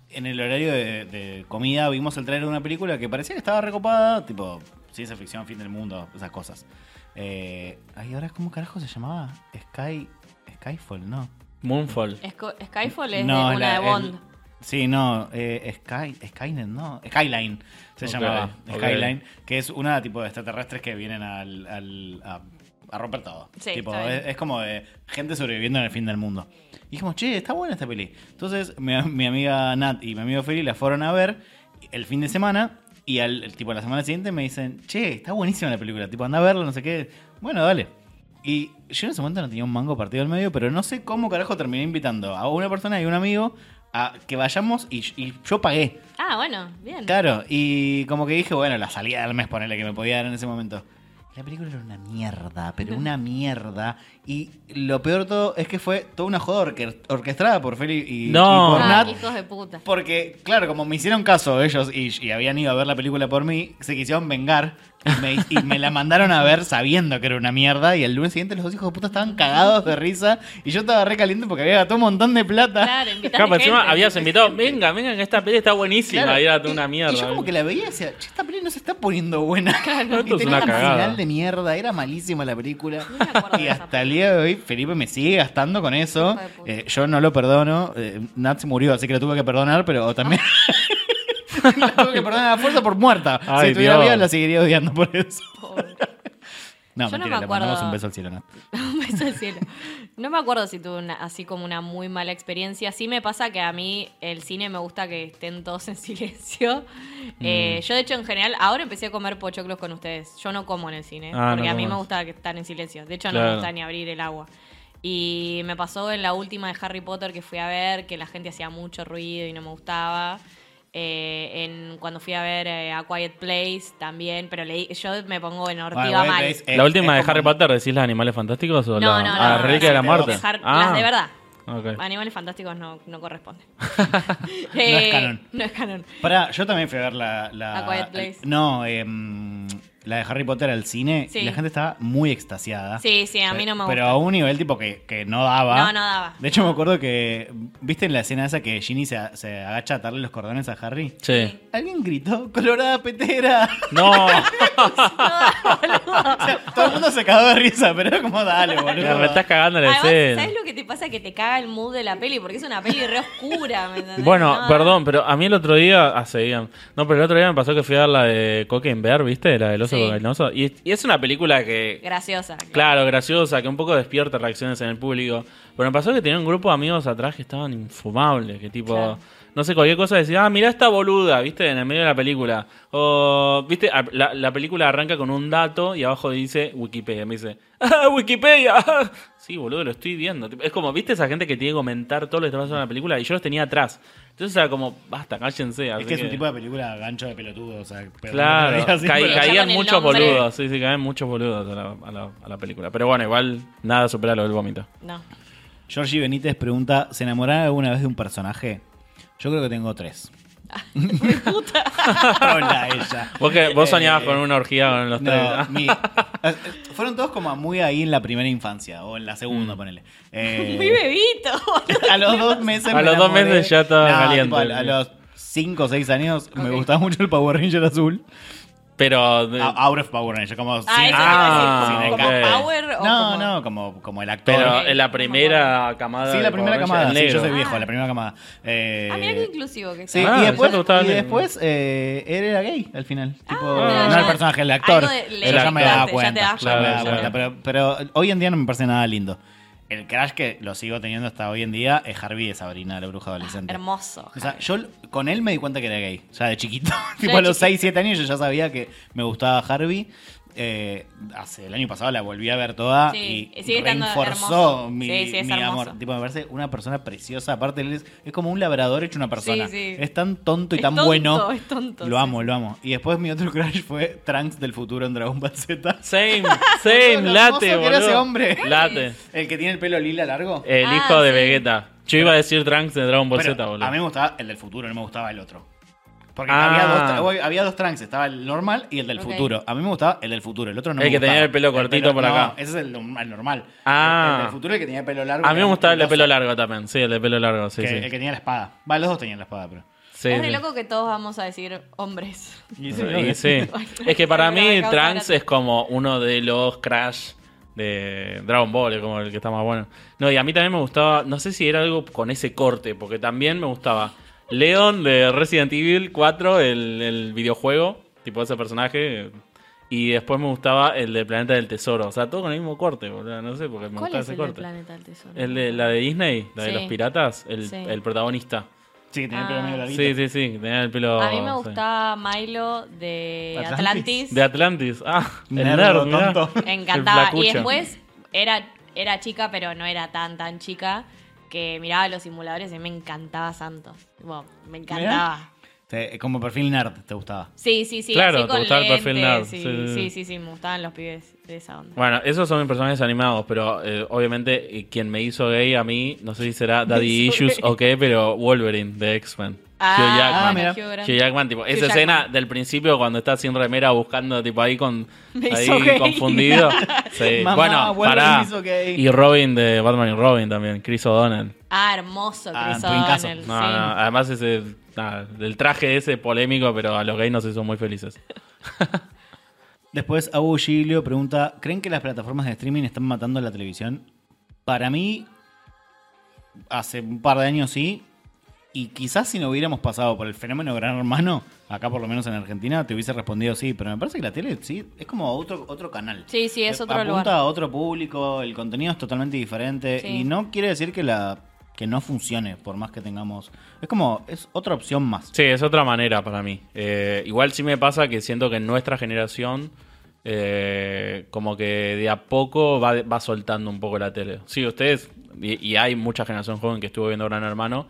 en el horario de, de comida vimos el trailer de una película que parecía que estaba recopada, tipo ciencia ficción, fin del mundo, esas cosas. Eh, ay, ahora, ¿cómo carajo se llamaba? Sky. Skyfall, ¿no? Moonfall. Esco- Skyfall es No, de una la- de Bond. el- sí, no, eh, Sky, Skynet, no, Skyline se Ok, llamaba. Skyline, que es una tipo de extraterrestres que vienen al, al- a, a romper todo. Sí, tipo, es, es como de gente sobreviviendo en el fin del mundo. Y dijimos, che, está buena esta peli. Entonces, mi, mi amiga Nat y mi amigo Feli la fueron a ver el fin de semana Y al tipo la semana siguiente me dicen, che, está buenísima la película, tipo, anda a verla, no sé qué. Bueno, dale. Y yo en ese momento no tenía un mango partido al medio, pero no sé cómo carajo terminé invitando a una persona y un amigo a que vayamos y, y yo pagué. Ah, bueno, bien. Claro, y como que dije, bueno, la salida del mes, ponele que me podía dar en ese momento. La película era una mierda, pero una mierda. Y lo peor de todo es que fue toda una joda orque- orquestada por Feli y, No. y por Ah, Nat. hijos de puta. Porque, claro, como me hicieron caso ellos y, y habían ido a ver la película por mí, se quisieron vengar y me, y me la mandaron a ver sabiendo que era una mierda. Y el lunes siguiente los dos hijos de puta estaban cagados de risa. Y yo estaba re caliente porque había gastado un montón de plata. Claro, Claro, pero encima gente. habías invitado, venga, venga, que esta peli está buenísima. Claro, Y era toda una mierda. Y yo como que la veía y decía, che, esta peli no se está poniendo buena. Esto y es tenía una un cagada. final de mierda, era malísima la película. No me acuerdo Y esa hasta el día de hoy Felipe me sigue gastando con eso. Eh, yo no lo perdono. Eh, Nat se murió, así que lo tuve que perdonar, pero también... [LAUGHS] la tuve que perdonar a la fuerza por muerta. [LAUGHS] Ay, si estuviera Dios. viva la seguiría odiando por eso. Pobre. [LAUGHS] No, Yo no mentira, me le mandamos acuerdo. un beso al cielo, Nat. Un beso al cielo. No me acuerdo si tuve una- así como una muy mala experiencia. Sí me pasa que a mí el cine me gusta que estén todos [LAUGHS] en silencio. Eh, Mm. yo, de hecho, en general, ahora empecé a comer pochoclos con ustedes. Yo no como en el cine, Ah, porque no a mí me gusta que están en silencio. De hecho, no me gusta ni abrir el agua. Y me pasó en la última de Harry Potter que fui a ver, que la gente hacía mucho ruido y no me gustaba. Eh, en, cuando fui a ver eh, A Quiet Place también, pero leí, yo me pongo en ortiva Bueno, mal. es- es- ¿La última de Harry como- Potter decís las animales fantásticos o No, la no, no, no, Reliquia de la muerte? Dejar- Ah, Las de verdad. Animales fantásticos no, no corresponden. [LAUGHS] No es canon. [LAUGHS] No es canon. Pará, yo también fui a ver la. la A Quiet Place. No, em, la de Harry Potter al cine. Sí. Y la gente estaba muy extasiada. Sí, sí, a mí no me Pero gusta. a un nivel tipo que, que no daba. No, no daba. De hecho, me acuerdo que. ¿Viste en la escena esa que Ginny se, se agacha a atarle los cordones a Harry? Sí. Alguien gritó, colorada petera. No, [LAUGHS] O sea, todo el mundo se cagó de risa, pero era como, dale, boludo. me estás cagando la Además, escena. ¿sabes lo que te pasa? Que te caga el mood de la peli, porque es una peli re oscura, ¿me entendés? Bueno, No, perdón, pero a mí el otro día. Ah, seguían. No, pero el otro día me pasó que fui a ver la de Cocaine Bear, ¿viste? La del Sí. Y, y es una película que. Graciosa. Claro, graciosa, que un poco despierta reacciones en el público. Pero me pasó que tenía un grupo de amigos atrás que estaban infumables, que tipo, Claro. No sé, cualquier cosa decía, ah, mirá esta boluda, viste, en el medio de la película. O, viste, la, la película arranca con un dato y abajo dice Wikipedia. Me dice, ah, Wikipedia. [LAUGHS] sí, boludo, lo estoy viendo. Es como, viste, esa gente que tiene que comentar todo lo que está pasando en la película y yo los tenía atrás. Entonces era como, basta, cállense. Es que es un tipo de película gancho de pelotudo, o sea, Claro, así, pero- caían muchos nombre. boludos, sí, sí, caían muchos boludos a la, a la- a la película. Pero bueno, igual nada supera lo del vómito. No. Georgie Benítez pregunta: ¿Se enamoraron alguna vez de un personaje? Yo creo que tengo tres. [LAUGHS] [LAUGHS] Hola, ella. Vos, que, vos Eh, soñabas con una orgía con los tres. No, mi- [LAUGHS] eh, fueron todos como muy ahí en la primera infancia, o en la segunda, ponele. Eh, Muy bebito. a los dos meses. A me los dos enamoré. meses ya estaba caliente. tipo, a, a los cinco o seis años me gustaba mucho el Power Ranger azul. Pero. de- A- Out of Power Ranger, como. Ah, sin- Ah, a decir. ¿Como, ok. como Power o no, como- no, como, como el actor. pero en la primera camada. Sí, de la primera Power camada. Rangers, Sí, yo soy viejo, Ah. la primera camada. Eh, Ah, mira qué inclusivo que Sí. Ah, y después, y el- después eh, él era gay al final. Tipo, mira, no ya- el personaje, el actor. Yo ya me daba ya te cuenta. pero hoy en día no me parece nada lindo. El crash que lo sigo teniendo hasta hoy en día es Harvey de Sabrina, la bruja adolescente. Hermoso. O sea, yo con él me di cuenta que era gay, ya de chiquito. [LAUGHS] tipo a los chiquito. 6, 7 años yo ya sabía que me gustaba Harvey. Eh, hace el año pasado la volví a ver toda Sí, y sigue reforzó mi, Sí, sí, es mi hermoso. amor. Tipo, me parece una persona preciosa. Aparte, él es, es como un labrador hecho una persona. Sí, sí. Es tan tonto y Es tan tonto, bueno. es tonto, lo amo, sí. lo amo. Y después mi otro crush fue Trunks del futuro en Dragon Ball Z. [LAUGHS] Same, [LAUGHS] Boludo, same, late, era ese boludo. hombre. Late. El que tiene el pelo lila largo. El Ah, hijo de sí. Vegeta. Yo iba a decir Trunks de Dragon Ball Pero Z, boludo. a mí me gustaba el del futuro, no me gustaba el otro. Porque Ah. había, dos, había dos Trunks, estaba el normal y el del Ok. futuro. A mí me gustaba el del futuro, el otro no El me que tenía el pelo cortito por no, acá. ese es el, el normal. Ah. El del futuro el que tenía el pelo largo. A mí me gustaba el de pelo largo también. Sí, el de pelo largo, sí, que- sí. El que tenía la espada. Va, los dos tenían la espada, pero. Sí, es re sí. loco que todos vamos a decir hombres. Y Y sí. [LAUGHS] Es que para Pero mí me causa Trunks es como uno de los Crash de Dragon Ball, es como el que está más bueno. No, y a mí también me gustaba, no sé si era algo con ese corte, porque también me gustaba Leon de Resident Evil 4, el, el videojuego, tipo ese personaje. Y después me gustaba el de Planeta del Tesoro. O sea, todo con el mismo corte, boludo. No sé, porque me ¿Cuál gustaba es ese el corte. planeta del tesoro? El de la de Disney, la de Sí. los piratas, el, Sí. el protagonista. Sí, tenía el pelo Ah. medio larguito. Sí, sí, sí, tenía el pelo... A mí me sí. gustaba Milo de Atlantis. Atlantis. De Atlantis. Ah, el Nerdo, nerd, mirá. tonto. Me El encantaba. Y flacucho. después era, era chica, pero no era tan, tan chica, que miraba los simuladores y me encantaba Santos. Tipo, me encantaba. Te- como perfil nerd te gustaba. Sí, sí, sí. Claro, así te con gustaba el perfil lentes, nerd, Sí, sí, sí, sí, sí. me gustaban los pibes de esa onda. Bueno, esos son mis personajes animados, pero eh, obviamente eh, quien me hizo gay a mí, no sé si será Daddy [LAUGHS] Issues o qué, pero Wolverine de X-Men. Hugh Ah, Jackman. mira. Hugh Grant. Hugh Jackman, tipo, esa escena del principio cuando está sin remera buscando, tipo, ahí con [LAUGHS] Me ahí gay. confundido. [LAUGHS] Sí. Mamá, bueno, pará. Y Robin de Batman y Robin también, Chris O'Donnell. Ah, hermoso Ah, Chris. O'Donnell. No, sí. no, además ese, nada, del traje ese polémico, pero a los gays nos hizo muy felices. [LAUGHS] Después, Abu Giglio pregunta: ¿Creen que las plataformas de streaming están matando la televisión? Para mí, hace un par de años sí. Y quizás si no hubiéramos pasado por el fenómeno Gran Hermano, acá por lo menos en Argentina, te hubiese respondido sí. Pero me parece que la tele sí es como otro, otro canal. Sí, sí, es otro Apunta lugar. a otro público, el contenido es totalmente diferente. Sí. Y no quiere decir que la que no funcione, por más que tengamos. Es como, es otra opción más. Sí, es otra manera para mí. Eh, igual sí me pasa que siento que en nuestra generación, eh, como que de a poco va, va soltando un poco la tele. Sí, ustedes, y, y hay mucha generación joven que estuvo viendo Gran Hermano,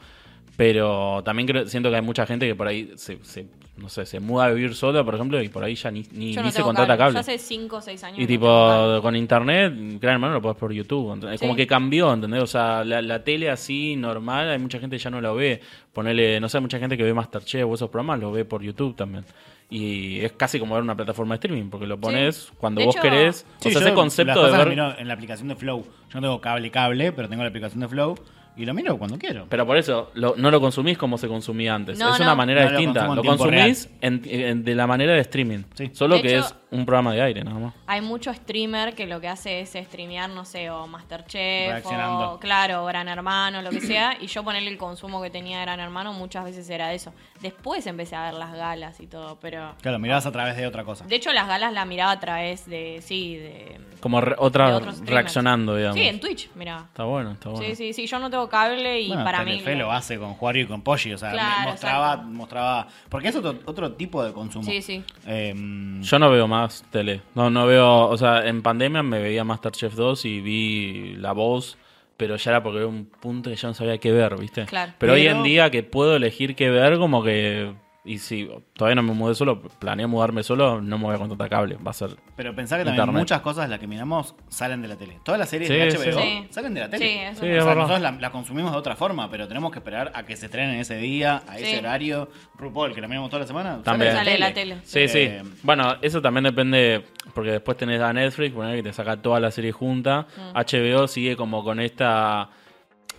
pero también creo, siento que hay mucha gente que por ahí se, se- no sé, se muda a vivir sola, por ejemplo, y por ahí ya ni, ni, ni se contrata cable. Yo hace 5 o 6 años. Y no tipo, con internet, Gran Hermano lo podés por YouTube. ¿entendés? Sí. Como que cambió, ¿entendés? O sea, la, la tele así normal, hay mucha gente que ya no la ve. Ponele, no sé, mucha gente que ve Masterchef o esos programas lo ve por YouTube también. Y es casi como ver una plataforma de streaming, porque lo pones cuando De vos hecho- querés. Sí, o sea, ese concepto de ver. en la aplicación de Flow. Yo no tengo cable, cable, pero tengo la aplicación de Flow y lo miro cuando quiero. Pero por eso, lo- no lo consumís como se consumía antes. No, es una no. manera No lo distinta. consumo en Lo, tiempo consumís en- en- de la manera de streaming. Sí. Solo De que hecho- es un programa de aire, nada más. Hay mucho streamer que lo que hace es streamear, no sé, o Masterchef, o claro, Gran Hermano, lo que sea. Y yo ponerle el consumo que tenía de Gran Hermano muchas veces era eso. Después empecé a ver las galas y todo, pero... Claro, mirabas a través de otra cosa. De hecho, las galas la miraba a través de, sí, de... Como re- otra reaccionando, digamos. Sí, en Twitch, miraba. Está bueno, está bueno. Sí, sí, sí, yo no tengo cable y Bueno, para mí... Lo hace con Juario y con Poggi, o sea, Claro, mostraba, exacto. mostraba, porque es otro, otro tipo de consumo. Sí, sí. Eh, Yo no veo más tele. No, no veo. O sea, en pandemia me veía Masterchef 2 y vi La Voz, pero ya era porque era un punto que ya no sabía qué ver, ¿viste? Claro. Pero, hoy en día que puedo elegir qué ver, como que. Y si todavía no me mudé solo, planeo mudarme solo, no me voy a contratar cable. Va a ser. pero pensá que también muchas cosas las que miramos salen de la tele. Todas las series Sí, de. HBO Sí. salen de la tele. Sí, eso Sí, es es O sea, verdad. nosotros la, la consumimos de otra forma, pero tenemos que esperar a que se estrenen ese día, a ese Sí. horario. RuPaul, que la miramos toda la semana, También. de Sale de la tele. Sí, sí. Eh, Bueno, eso también depende, porque después tenés a Netflix, poner que te saca toda la serie junta. Mm. HBO sigue como con esta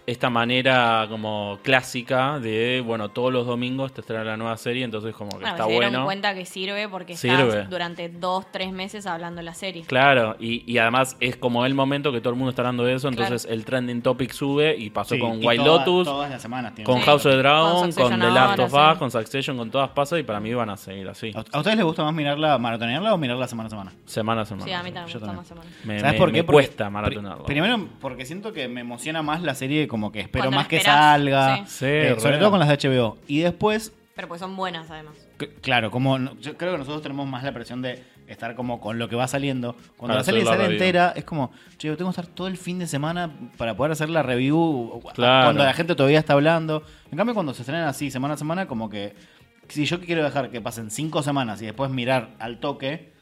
esta manera como clásica de, bueno, todos los domingos te estrena la nueva serie, entonces como que Bueno, está se dieron bueno. cuenta que sirve porque Sirve. estás durante dos, tres meses hablando de la serie. Claro, y, y además es como el momento que todo el mundo está hablando de eso, entonces el trending topic sube y pasó sí, con y White todas- Lotus, Todas las semanas tienen con Sí. House of the Dragon, Con con, The Last of sí. Us, con Succession, con todas pasa y para mí van a seguir así, ¿A ustedes les gusta más mirarla, maratonearla o mirarla semana a semana? semana a semana. Sí, a mí también me gusta también. más. Me, ¿Sabes me- por qué? me Porque- cuesta maratonearlo. Primero, porque siento que me emociona más la serie, como que espero Cuando más que salga. sí. Sí, Eh, re. sobre todo con las de HBO. Y después, Pero pues son buenas además. c- claro, como no- yo creo que nosotros tenemos más la presión de estar como con lo que va saliendo. Cuando Para la serie hacer la sale review. entera, es como, che, yo tengo que estar todo el fin de semana para poder hacer la review Claro. cuando la gente todavía está hablando. En cambio, cuando se estrenan así, semana a semana, como que si yo quiero dejar que pasen cinco semanas y después mirar al toque,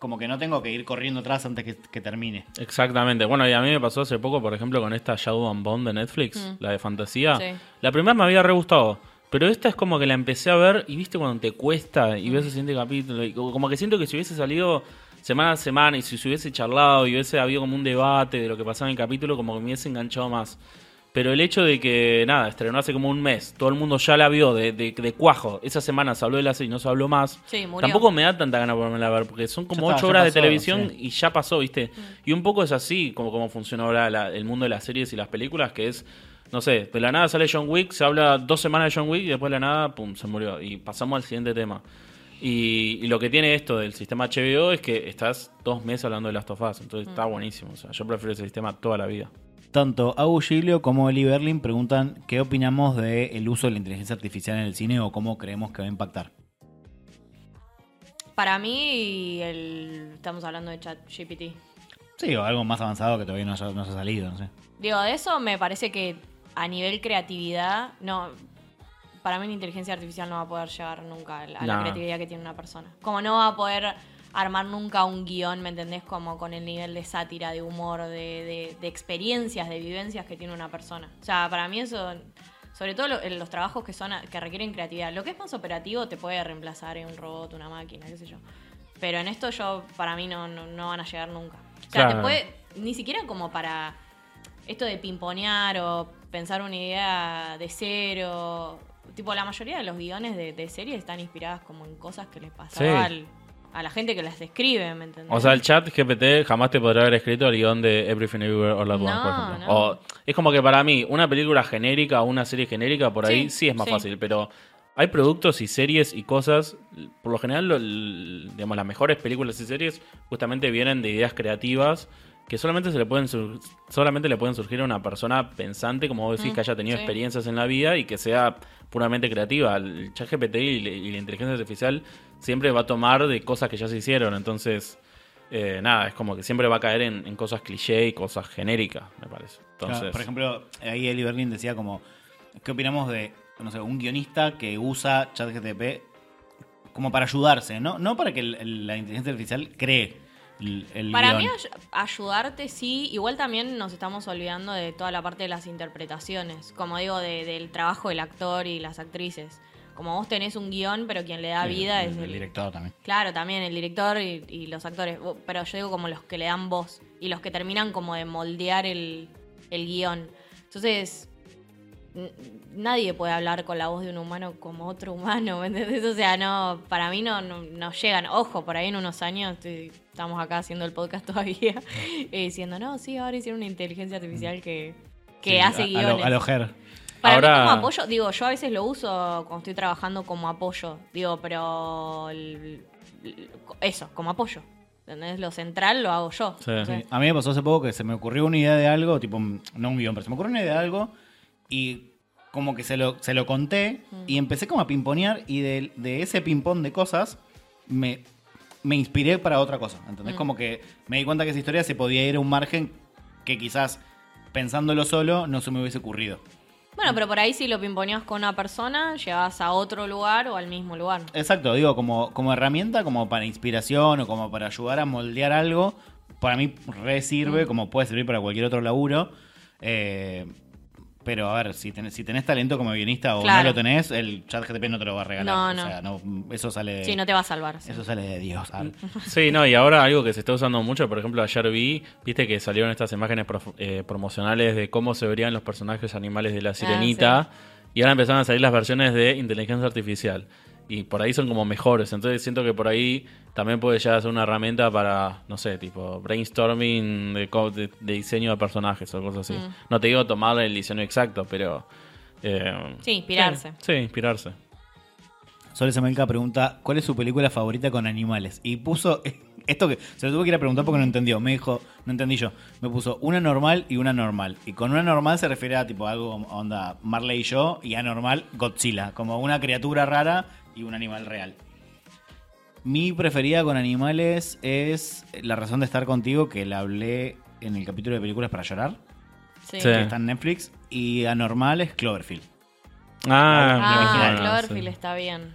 como que no tengo que ir corriendo atrás antes que, que termine. Exactamente. Bueno, y a mí me pasó hace poco, por ejemplo, con esta Shadow and Bone de Netflix, Mm. la de fantasía. Sí. La primera me había re gustado. Pero esta es como que la empecé a ver y viste cuando te cuesta y ves el siguiente capítulo. Y como como que siento que si hubiese salido semana a semana y si se hubiese charlado y hubiese habido como un debate de lo que pasaba en el capítulo, como que me hubiese enganchado más. Pero el hecho de que, nada, estrenó hace como un mes, todo el mundo ya la vio de, de, de cuajo. Esa semana se habló de la serie y no se habló más. Sí, murió. Tampoco me da tanta gana por a ver, porque son como ocho horas de televisión sí. y ya pasó, ¿viste? Mm. Y un poco es así como, como funciona ahora la- el mundo de las series y las películas, que es, no sé, de la nada sale John Wick, se habla dos semanas de John Wick y después de la nada, pum, se murió. Y pasamos al siguiente tema. Y, y lo que tiene esto del sistema HBO es que estás dos meses hablando de Last of Us, entonces Mm. está buenísimo. O sea, yo prefiero ese sistema toda la vida. Tanto Agu Giglio como Eli Berlin preguntan qué opinamos del uso de la inteligencia artificial en el cine o cómo creemos que va a impactar. Para mí, el, estamos hablando de ChatGPT. Sí, o algo más avanzado que todavía no, no se ha salido, no sé. Digo, de eso me parece que a nivel creatividad, no. Para mí la inteligencia artificial no va a poder llegar nunca a la, a la No. creatividad que tiene una persona. Como no va a poder armar nunca un guion, ¿me entendés? Como con el nivel de sátira, de humor, de, de- de experiencias, de vivencias que tiene una persona. O sea, para mí eso, sobre todo lo- en los trabajos que son que requieren creatividad. Lo que es más operativo te puede reemplazar en un robot, una máquina, qué sé yo. Pero en esto yo, para mí, no, no, no van a llegar nunca. O sea, te puede, ni siquiera como para esto de pimponear o pensar una idea de cero. Tipo, la mayoría de los guiones de, de series están inspiradas como en cosas que les pasaba Sí. al- a la gente que las describe, ¿me entendés? O sea, el chat GPT jamás te podrá haber escrito el guion de Everything Everywhere All At Once, por No, ejemplo. no. O, es como que para mí, una película genérica o una serie genérica, por ahí Sí, sí es más sí. fácil, pero hay productos y series y cosas, por lo general, lo- digamos, las mejores películas y series justamente vienen de ideas creativas que solamente se le pueden sur- solamente le pueden surgir a una persona pensante, como vos decís, Mm, que haya tenido sí. experiencias en la vida y que sea puramente creativa. El chat GPT y, le- y la inteligencia artificial siempre va a tomar de cosas que ya se hicieron, entonces eh, nada, es como que siempre va a caer en, en cosas cliché y cosas genéricas, me parece. Entonces, Claro, por ejemplo, ahí Eli Berlin decía como, ¿qué opinamos de, no sé, un guionista que usa ChatGPT como para ayudarse, ¿no? No para que el- el- la inteligencia artificial cree el, el Para guion. mí ay- ayudarte sí, igual también nos estamos olvidando de toda la parte de las interpretaciones, como digo, de- del trabajo del actor y las actrices. Como vos tenés un guion, pero quien le da Sí, vida el, es el director también. Claro, también el director y, y los actores. Pero yo digo como los que le dan voz y los que terminan como de moldear el, el guion. Entonces, nadie puede hablar con la voz de un humano como otro humano, ¿me entendés? O sea, no, para mí no, no, no llegan. Ojo, por ahí en unos años estoy- estamos acá haciendo el podcast [LAUGHS] todavía eh, diciendo, no, sí, ahora hicieron una inteligencia artificial que, que Sí, hace guiones. A lo, a lo Ger. Para Ahora- mí como apoyo, digo, yo a veces lo uso cuando estoy trabajando como apoyo, digo, pero el- el- eso, como apoyo. ¿Entendés? Lo central lo hago yo. Sí. Sí, A mí me pasó hace poco que se me ocurrió una idea de algo, tipo, no un guion, pero se me ocurrió una idea de algo y como que se lo, se lo conté y empecé como a pimponear y de, de ese pimpón de cosas me, me inspiré para otra cosa. ¿Entendés? Como que me di cuenta que esa historia se podía ir a un margen que quizás pensándolo solo no se me hubiese ocurrido. Bueno, pero por ahí si lo pimponeas con una persona, llevas a otro lugar o al mismo lugar. Exacto, digo, como, como herramienta, como para inspiración o como para ayudar a moldear algo, para mí re sirve, como puede servir para cualquier otro laburo. Eh, pero a ver, si tenés, si tenés talento como guionista o Claro. no lo tenés, el chat GTP no te lo va a regalar. No, O no. sea, no, eso sale de, Sí, no te va a salvar. sí. eso sale de Dios. Al- [LAUGHS] Sí, no, y ahora algo que se está usando mucho, por ejemplo, ayer vi, viste que salieron estas imágenes prof- eh, promocionales de cómo se verían los personajes animales de la sirenita, y ahora empezaron a salir las versiones de inteligencia artificial. Y por ahí son como mejores, entonces siento que por ahí también puede ya ser una herramienta para, no sé, tipo brainstorming de, co- de- de diseño de personajes o cosas así. Mm. No te digo tomar el diseño exacto, pero... eh, Sí, inspirarse. Sí, sí, inspirarse. Sol Semelka pregunta, ¿cuál es su película favorita con animales? Y puso, [LAUGHS] esto que se lo tuve que ir a preguntar porque no entendió. Me dijo, no entendí yo. Me puso una normal y una normal. Y con una normal se refiere a tipo algo onda Marley y yo, y anormal Godzilla. Como una criatura rara y un animal real. Mi preferida con animales es La razón de estar contigo, que la hablé en el capítulo de películas para llorar, Sí. Sí. que está en Netflix. Y anormal es Cloverfield. Ah, Ah, bueno, Cloverfield sí. está bien.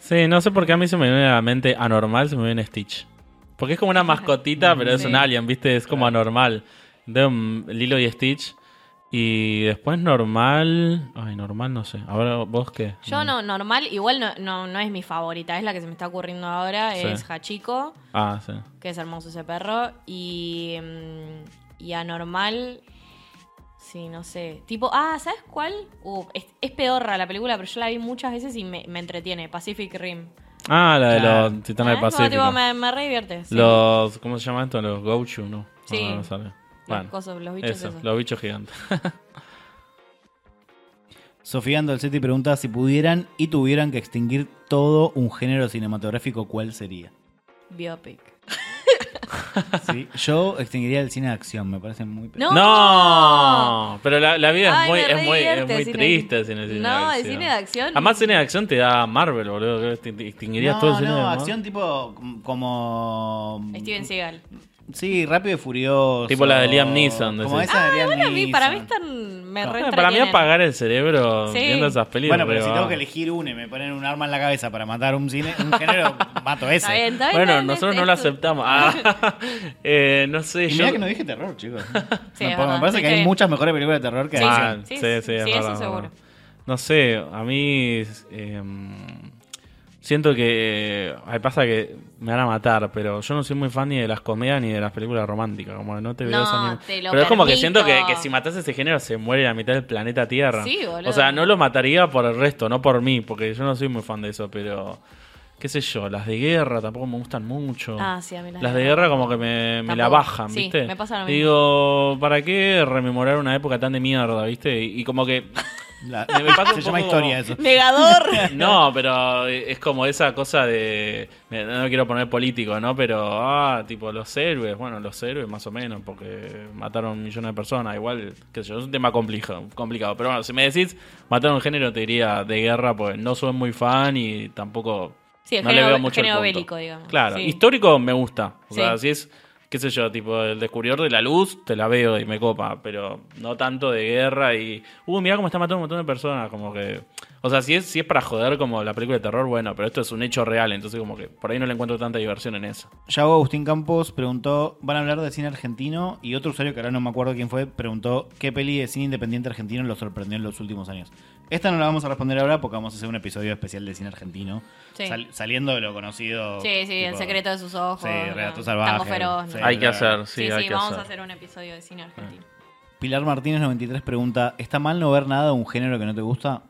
Sí, no sé por qué a mí se me viene a la mente anormal, se me viene Stitch. Porque es como una mascotita, [LAUGHS] pero es un alien, ¿viste? Es como anormal. De un Lilo y Stitch. Y después normal. Ay, normal no sé. Ahora vos qué. Yo no, normal, igual no, no, no es mi favorita, es la que se me está ocurriendo ahora, Sí. es Hachiko, Ah, sí. que es hermoso ese perro, y, mm, y anormal, sí, no sé, tipo, ah, ¿sabes cuál? Uh, es, es pedorra la película, pero yo la vi muchas veces y me, me entretiene, Pacific Rim. Ah, la de los Titanes del Ah, Pacífico. tipo, me, me re divierte. sí. Los. ¿Cómo se llama esto? Los Gouchu, ¿no? Sí. No, no sale. Los Bueno, cosos, los bichos eso, esos. los bichos gigantes. [LAUGHS] Sofía Andolcetti pregunta si pudieran y tuvieran que extinguir todo un género cinematográfico, ¿cuál sería? Biopic. [LAUGHS] Sí, yo extinguiría el cine de acción, me parece muy... No. No, pero la, la vida Ay, es muy, me es muy, es redivierte muy cine- triste sin el cine No, de el acción. cine de acción- Además, cine de acción te da Marvel, boludo. Extinguirías no, todo el cine no, de acción tipo como... Steven Seagal. Sí, Rápido y Furioso. Tipo la de Liam Neeson, Como decís. esa de Ah, Liam bueno, a mí, para mí Neeson. están. Me No, re Eh, para mí entretienen. apagar el cerebro Sí. viendo esas películas. Bueno, pero si tengo que elegir una y me ponen un arma en la cabeza para matar un cine, un género, [LAUGHS] mato ese. Está bien, está bien, Bueno, bien, nosotros es- no lo es tu- aceptamos. Ah, [LAUGHS] [LAUGHS] eh, no sé, Y yo... mirá que no dije terror, chicos. Sí, me, es me verdad. parece que hay muchas mejores películas de terror que Sí. Ah, sí, sí, sí, sí, es sí, eso verdad, seguro. verdad. No sé, a mí eh, siento que ay, pasa que me van a matar, pero yo no soy muy fan ni de las comedias ni de las películas románticas, como que no te veo No, esa ni- te lo Pero es como que siento que, que si matas ese género se muere la mitad del planeta Tierra. Sí, boludo. O sea, no lo mataría por el resto, no por mí, porque yo no soy muy fan de eso, pero qué sé yo, las de guerra tampoco me gustan mucho. Ah, sí, a mí las Las de guerra guerra como que me, me la bajan, Sí, ¿viste? me pasa lo mismo. Digo, ¿para qué rememorar una época tan de mierda, ¿viste? Y, y como que La- Me pasa un se llama poco- historia eso. Negador. [LAUGHS] no, pero es como esa cosa de. No quiero poner político, ¿no? Pero, ah, tipo, los héroes. Bueno, los héroes más o menos, porque mataron millones de personas. Igual, qué sé yo, es un tema complejo, complicado. Pero bueno, si me decís matar un género, te diría de guerra, pues no soy muy fan y tampoco. Sí, el no género- le veo mucho el género punto. bélico, digamos. Claro, Sí. histórico me gusta. O Sí. sea, si es. Qué sé yo, tipo el descubridor de la luz, te la veo y me copa, pero no tanto de guerra y. Uh, mira cómo está matando un montón de personas, como que. O sea, si es, si es para joder como la película de terror, bueno, pero esto es un hecho real, entonces como que por ahí no le encuentro tanta diversión en eso. Yago Agustín Campos preguntó, van a hablar de cine argentino y otro usuario que ahora no me acuerdo quién fue, preguntó qué peli de cine independiente argentino lo sorprendió en los últimos años. Esta no la vamos a responder ahora porque vamos a hacer un episodio especial de cine argentino, Sí. sal- saliendo de lo conocido. Sí, sí, el secreto de sus ojos. Sí, ¿no? Relato Salvaje. Tango feroz. Sí, ¿no? hay que hacer, sí, Sí, sí, hay que vamos hacer. a hacer un episodio de cine argentino. Pilar Martínez 93 pregunta, ¿está mal no ver nada de un género que no te gusta?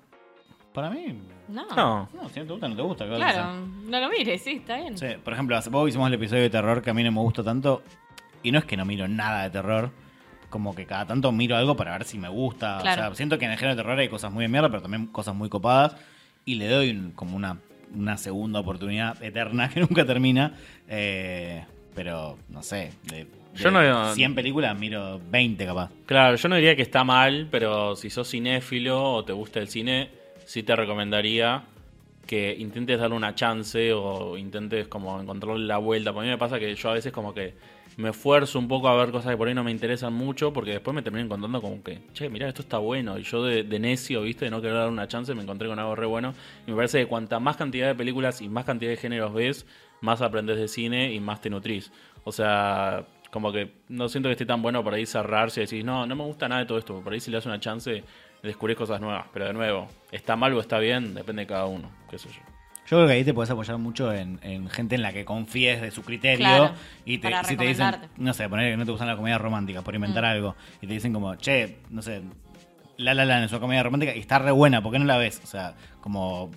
Para mí, No. No, no, si no te gusta, no te gusta. ¿qué vas a Claro, no lo mires, sí, está bien. Sí, por ejemplo, hace poco hicimos el episodio de terror que a mí no me gustó tanto. Y no es que no miro nada de terror. Como que cada tanto miro algo para ver si me gusta. Claro. O sea, siento que en el género de terror hay cosas muy de mierda, pero también cosas muy copadas. Y le doy un- como una, una segunda oportunidad eterna [LAUGHS] que nunca termina. Eh, pero, no sé. De, de Yo no- 100 películas miro 20 capaz. Claro, yo no diría que está mal, pero si sos cinéfilo o te gusta el cine, sí te recomendaría que intentes darle una chance o intentes como encontrarle la vuelta. Por mí me pasa que yo a veces como que me esfuerzo un poco a ver cosas que por ahí no me interesan mucho porque después me termino encontrando como que, che, mirá, esto está bueno. Y yo de, de necio, viste, de no querer dar una chance, me encontré con algo re bueno. Y me parece que cuanta más cantidad de películas y más cantidad de géneros ves, más aprendes de cine y más te nutrís. O sea, como que no siento que esté tan bueno por ahí cerrarse y decir, no, no me gusta nada de todo esto. Por ahí si le das una chance, descubrís cosas nuevas. Pero de nuevo, está mal o está bien, depende de cada uno. Qué sé yo. Yo creo que ahí te puedes apoyar mucho en, en gente en la que confíes de su criterio. Claro, y te, si te dicen, no sé, poner que no te gustan las comedias románticas por inventar Mm. algo. Y te dicen como, che, no sé, La La Land es una comedia romántica y está re buena, ¿por qué no la ves? O sea, como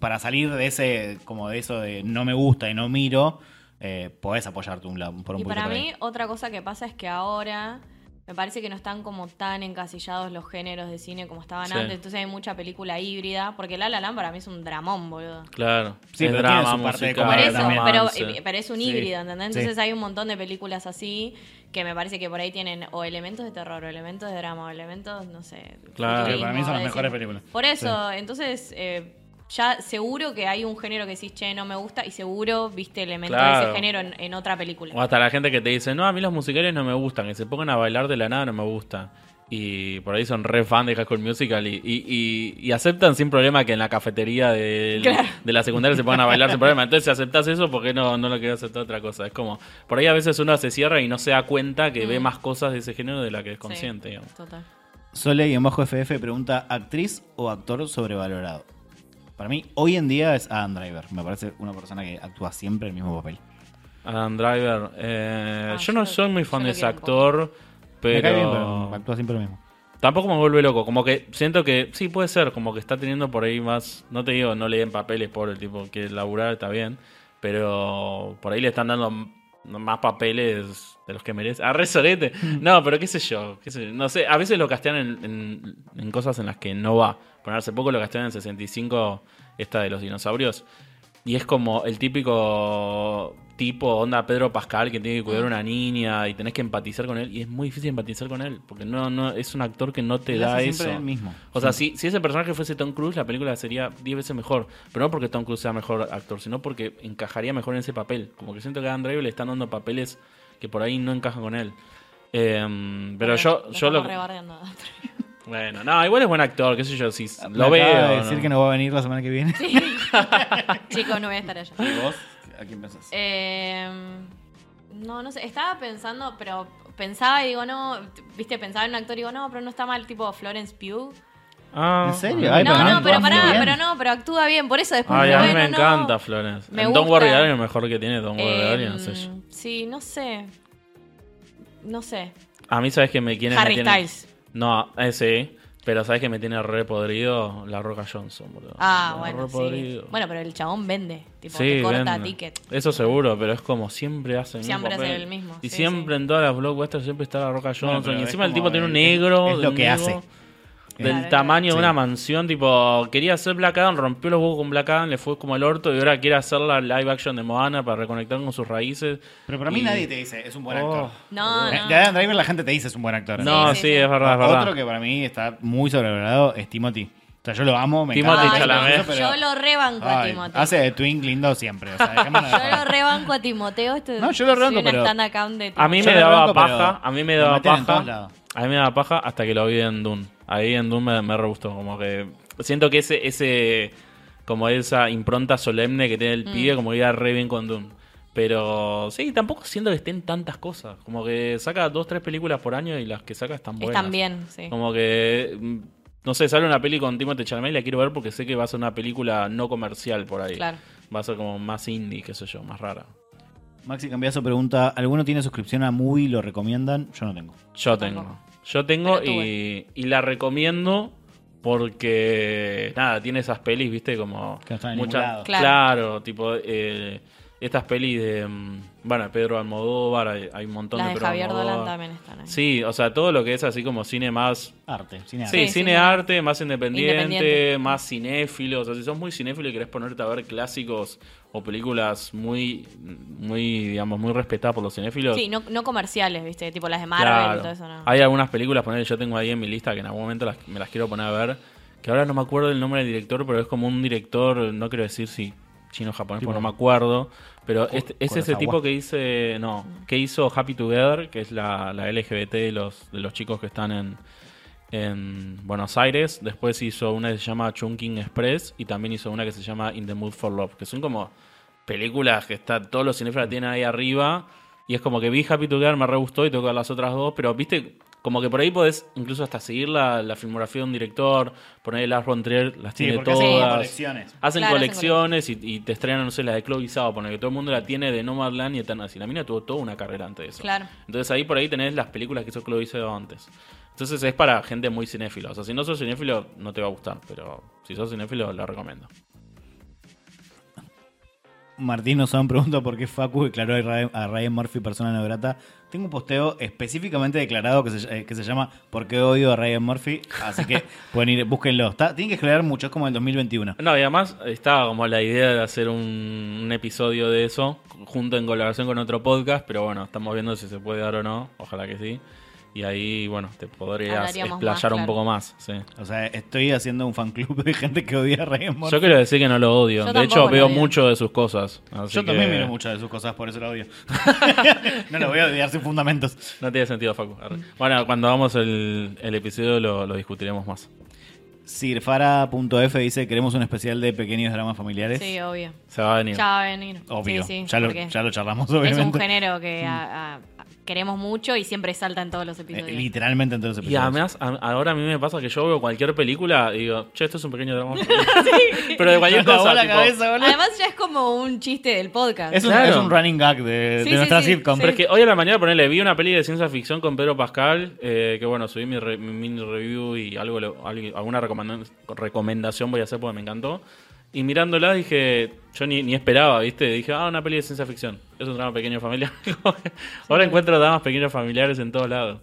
para salir de ese, como de eso de no me gusta y no miro, eh, podés apoyarte un, por un Y para ahí. mí, otra cosa que pasa es que ahora me parece que no están como tan encasillados los géneros de cine como estaban Sí. antes. Entonces hay mucha película híbrida. Porque La La Land para mí es un dramón, boludo. Claro. Sí, es pero drama, tiene su parte musical, Por eso, también. pero, romance. eh, pero es un híbrido, ¿entendés? Sí. Entonces hay un montón de películas así que me parece que por ahí tienen o elementos de terror, o elementos de drama, o elementos, no sé. Claro. Para mí son las mejores películas. Por eso, entonces, eh, ya seguro que hay un género que decís, che, no me gusta, y seguro viste elementos de ese género en, en otra película. O hasta la gente que te dice, no, a mí los musicales no me gustan, que se pongan a bailar de la nada no me gusta. Y por ahí son re fan de High School Musical y, y, y- y aceptan sin problema que en la cafetería del- [LAUGHS] Claro. de la secundaria se pongan a bailar sin problema. Entonces, si aceptas eso, ¿por qué no, no lo querés aceptar otra cosa? Es como, por ahí a veces uno se cierra y no se da cuenta que ve Mm. más cosas de ese género de la que es Sí, consciente. digamos. Total. Sole y en bajo FF pregunta, ¿actriz o actor sobrevalorado? Para mí, hoy en día es Adam Driver. Me parece una persona que actúa siempre el mismo papel. Adam Driver, eh, Ah, yo yo no lo- soy muy fan de ese actor, Me cae bien, pero... pero actúa siempre lo mismo. Tampoco me vuelve loco, como que siento que sí puede ser, como que está teniendo por ahí más, no te digo, no le den papeles por el tipo que laburar está bien, pero por ahí le están dando más papeles de los que merece. Ah, re sorete. [LAUGHS] No, pero qué sé yo, qué sé yo, no sé, a veces lo castean en, en- en cosas en las que no va. Por hace poco lo castean en 65, esta de los dinosaurios. y es como el típico tipo onda Pedro Pascal que tiene que cuidar a una niña y tenés que empatizar con él y es muy difícil empatizar con él porque no no es un actor que no te Él da hace eso. siempre el mismo. O sea, si, si ese personaje fuese Tom Cruise, la película sería 10 veces mejor. Pero no porque Tom Cruise sea mejor actor, sino porque encajaría mejor en ese papel. Como que siento que a Adam Driver le están dando papeles que por ahí no encajan con él. Em, pero yo, Lo yo lo. estamos rebardeando. Bueno, no, igual es buen actor, qué sé yo. Si Me lo acaba veo. de decir ¿no? que no va a venir la semana que viene. [LAUGHS] Chicos, no voy a estar allá. ¿Y vos? ¿A quién pensás? Eh, no, no sé. Estaba pensando, pero pensaba y digo, no. Viste, pensaba en un actor y digo, no, pero no está mal, tipo Florence Pugh. Ah, ¿En serio? Ay, no, no, no, pero actúa pará, bien. pero no, pero actúa bien. Por eso después Ay, a mí me bueno, no. encanta Florence. Me en Don't gusta. Worry Darling es lo mejor que tiene Don't Worry Eh, Darling, no sé yo. sí, no sé. No sé. A mí, ¿sabes que me quiere Harry me tiene- Styles. No, eh, sí. Pero ¿sabes que me tiene re podrido? La Roca Johnson, boludo. Ah, bueno, re sí. podrido. Bueno, pero el chabón vende. Tipo, Sí, te corta vende. ticket. Eso seguro, pero es como siempre hace el Siempre mismo hace el mismo, Y sí, siempre en todas las blockbusters siempre está la Roca Johnson. y es encima el tipo tiene un negro. es lo que negro hace. Del Claro, tamaño de sí. una mansión, tipo, quería hacer Black Adam, rompió los huevos con Black Adam, le fue como el orto y ahora quiere hacer la live action de Moana para reconectar con sus raíces. Pero para mí Y- nadie te dice, es un buen Oh. actor. No, Eh, no. De Adam Driver la gente te dice, es un buen actor. No, sí, sí, sí. es verdad, es verdad. Otro que para mí está muy sobrevalorado es Timothy. O sea, yo lo amo, me Timothy encanta. Chalamet. pero- Yo lo rebanco a Timoteo. Hace de Twink lindo siempre. O sea, Yo lo rebanco a Timoteo. Este, No, yo lo rebanco, pero- stand account de A mí me daba banco, paja, a mí me daba paja. A mí me daba paja hasta que lo vi en Dune. Ahí en Dune me, me re gustó, como que siento que ese ese como esa impronta solemne que tiene el Mm. pibe como que iba re bien con Dune. Pero sí, tampoco siento que estén tantas cosas. Como que saca dos, tres películas por año y las que saca están buenas. Están bien, sí. Como que, mm, no sé, sale una peli con Timothée Chalamet y la quiero ver porque sé que va a ser una película no comercial por ahí. Claro. Va a ser como más indie, qué sé yo, más rara. Maxi Cambiazo pregunta, ¿alguno tiene suscripción a Movie? ¿Lo recomiendan? Yo no tengo. Yo tengo. Yo tengo y, y la recomiendo porque, nada, tiene esas pelis, viste, como... Que no están lado. Claro. Claro, tipo, eh, estas pelis de, mm, bueno, Pedro Almodóvar, hay, hay un montón Las de de Pedro Javier Almodóvar. Dolan también están ahí. Sí, o sea, todo lo que es así como cine más... Arte, cine Sí, arte. Sí, cine arte, más independiente, Independiente. más cinéfilo. O sea, si sos muy cinéfilo y querés ponerte a ver clásicos o películas muy, muy digamos, muy respetadas por los cinéfilos, Sí, no, no comerciales, ¿viste? Tipo las de Marvel Claro. y todo eso, ¿no? Hay algunas películas, poner yo tengo ahí en mi lista que en algún momento las- me las quiero poner a ver. Que ahora no me acuerdo el nombre del director, pero es como un director, no quiero decir si chino o japonés, Tipo- porque no me acuerdo. Pero Ku- este- es ese tipo que dice, no, que hizo Happy Together, que es la, la LGBT de los, de los chicos que están en, en Buenos Aires. Después hizo una que se llama Chunking Express y también hizo una que se llama In the Mood for Love, que son como películas que está, todos los cinéfilos la tienen ahí arriba. Y es como que vi Happy Together, me re gustó y ver las otras dos. Pero viste, como que por ahí podés incluso hasta seguir la, la filmografía de un director, poner el Lars von Trier, las Sí, tiene hacen todas. colecciones. Hacen Claro, hacen colecciones y, y te estrenan, no sé, la de Chloe Zhao, porque que todo el mundo la tiene de Nomadland y Eternas. Y la mina tuvo toda una carrera antes de eso. Claro. Entonces ahí por ahí tenés las películas que hizo Chloe Zhao antes. Entonces es para gente muy cinéfila. O sea, si no sos cinéfilo, no te va a gustar. Pero si sos cinéfilo, la recomiendo. Martín Osan pregunta por qué Facu declaró a Ryan, Murphy persona no grata. Tengo un posteo específicamente declarado que se, eh, que se llama ¿Por qué odio a Ryan Murphy? Así que [LAUGHS] pueden ir, búsquenlo. Está, tienen que explorar mucho, es como el 2021. No, y además estaba como la idea de hacer un, un episodio de eso, junto en colaboración con otro podcast, pero bueno, estamos viendo si se puede dar o no, ojalá que sí. Y ahí, bueno, te podrías Hablaríamos explayar más, un claro. poco más. Sí. O sea, estoy haciendo un fan club de gente que odia a Ryan Murphy. Yo quiero decir que no lo odio. Yo de hecho, tampoco lo veo odio. mucho de sus cosas. así Yo también que miro muchas de sus cosas, por eso lo odio. [LAUGHS] [LAUGHS] no lo voy a odiar sin fundamentos. No tiene sentido, Facu. Arre. Bueno, cuando hagamos el, el episodio lo, lo discutiremos más. Sirfara.f dice, queremos un especial de pequeños dramas familiares. Sí, obvio. Se va a venir. Ya va a venir. Obvio. Sí, sí, ya, lo, porque ya lo charlamos, Es un obviamente. género que [LAUGHS] a- a- queremos mucho y siempre salta en todos los Eh, episodios. literalmente en todos los Y episodios. además, a- ahora a mí me pasa que yo veo cualquier película y digo, che, esto es un pequeño drama. [LAUGHS] Pero de cualquier [LAUGHS] cosa. la tipo, cabeza, boludo. Además ya es como un chiste del podcast. Es un, Claro. es un running gag de, Sí, de sí, nuestra sí, sitcom. sí. Pero es que hoy a la mañana, ponerle, vi una peli de ciencia ficción con Pedro Pascal, eh, que bueno, subí mi, re- mi mini review y algo, alguna recomenda- recomendación voy a hacer porque me encantó. Y mirándola dije, yo ni, ni esperaba, ¿viste? Dije, ah, una peli de ciencia ficción. Es un drama pequeño familiar. [LAUGHS] Ahora encuentro dramas pequeños familiares en todos lados.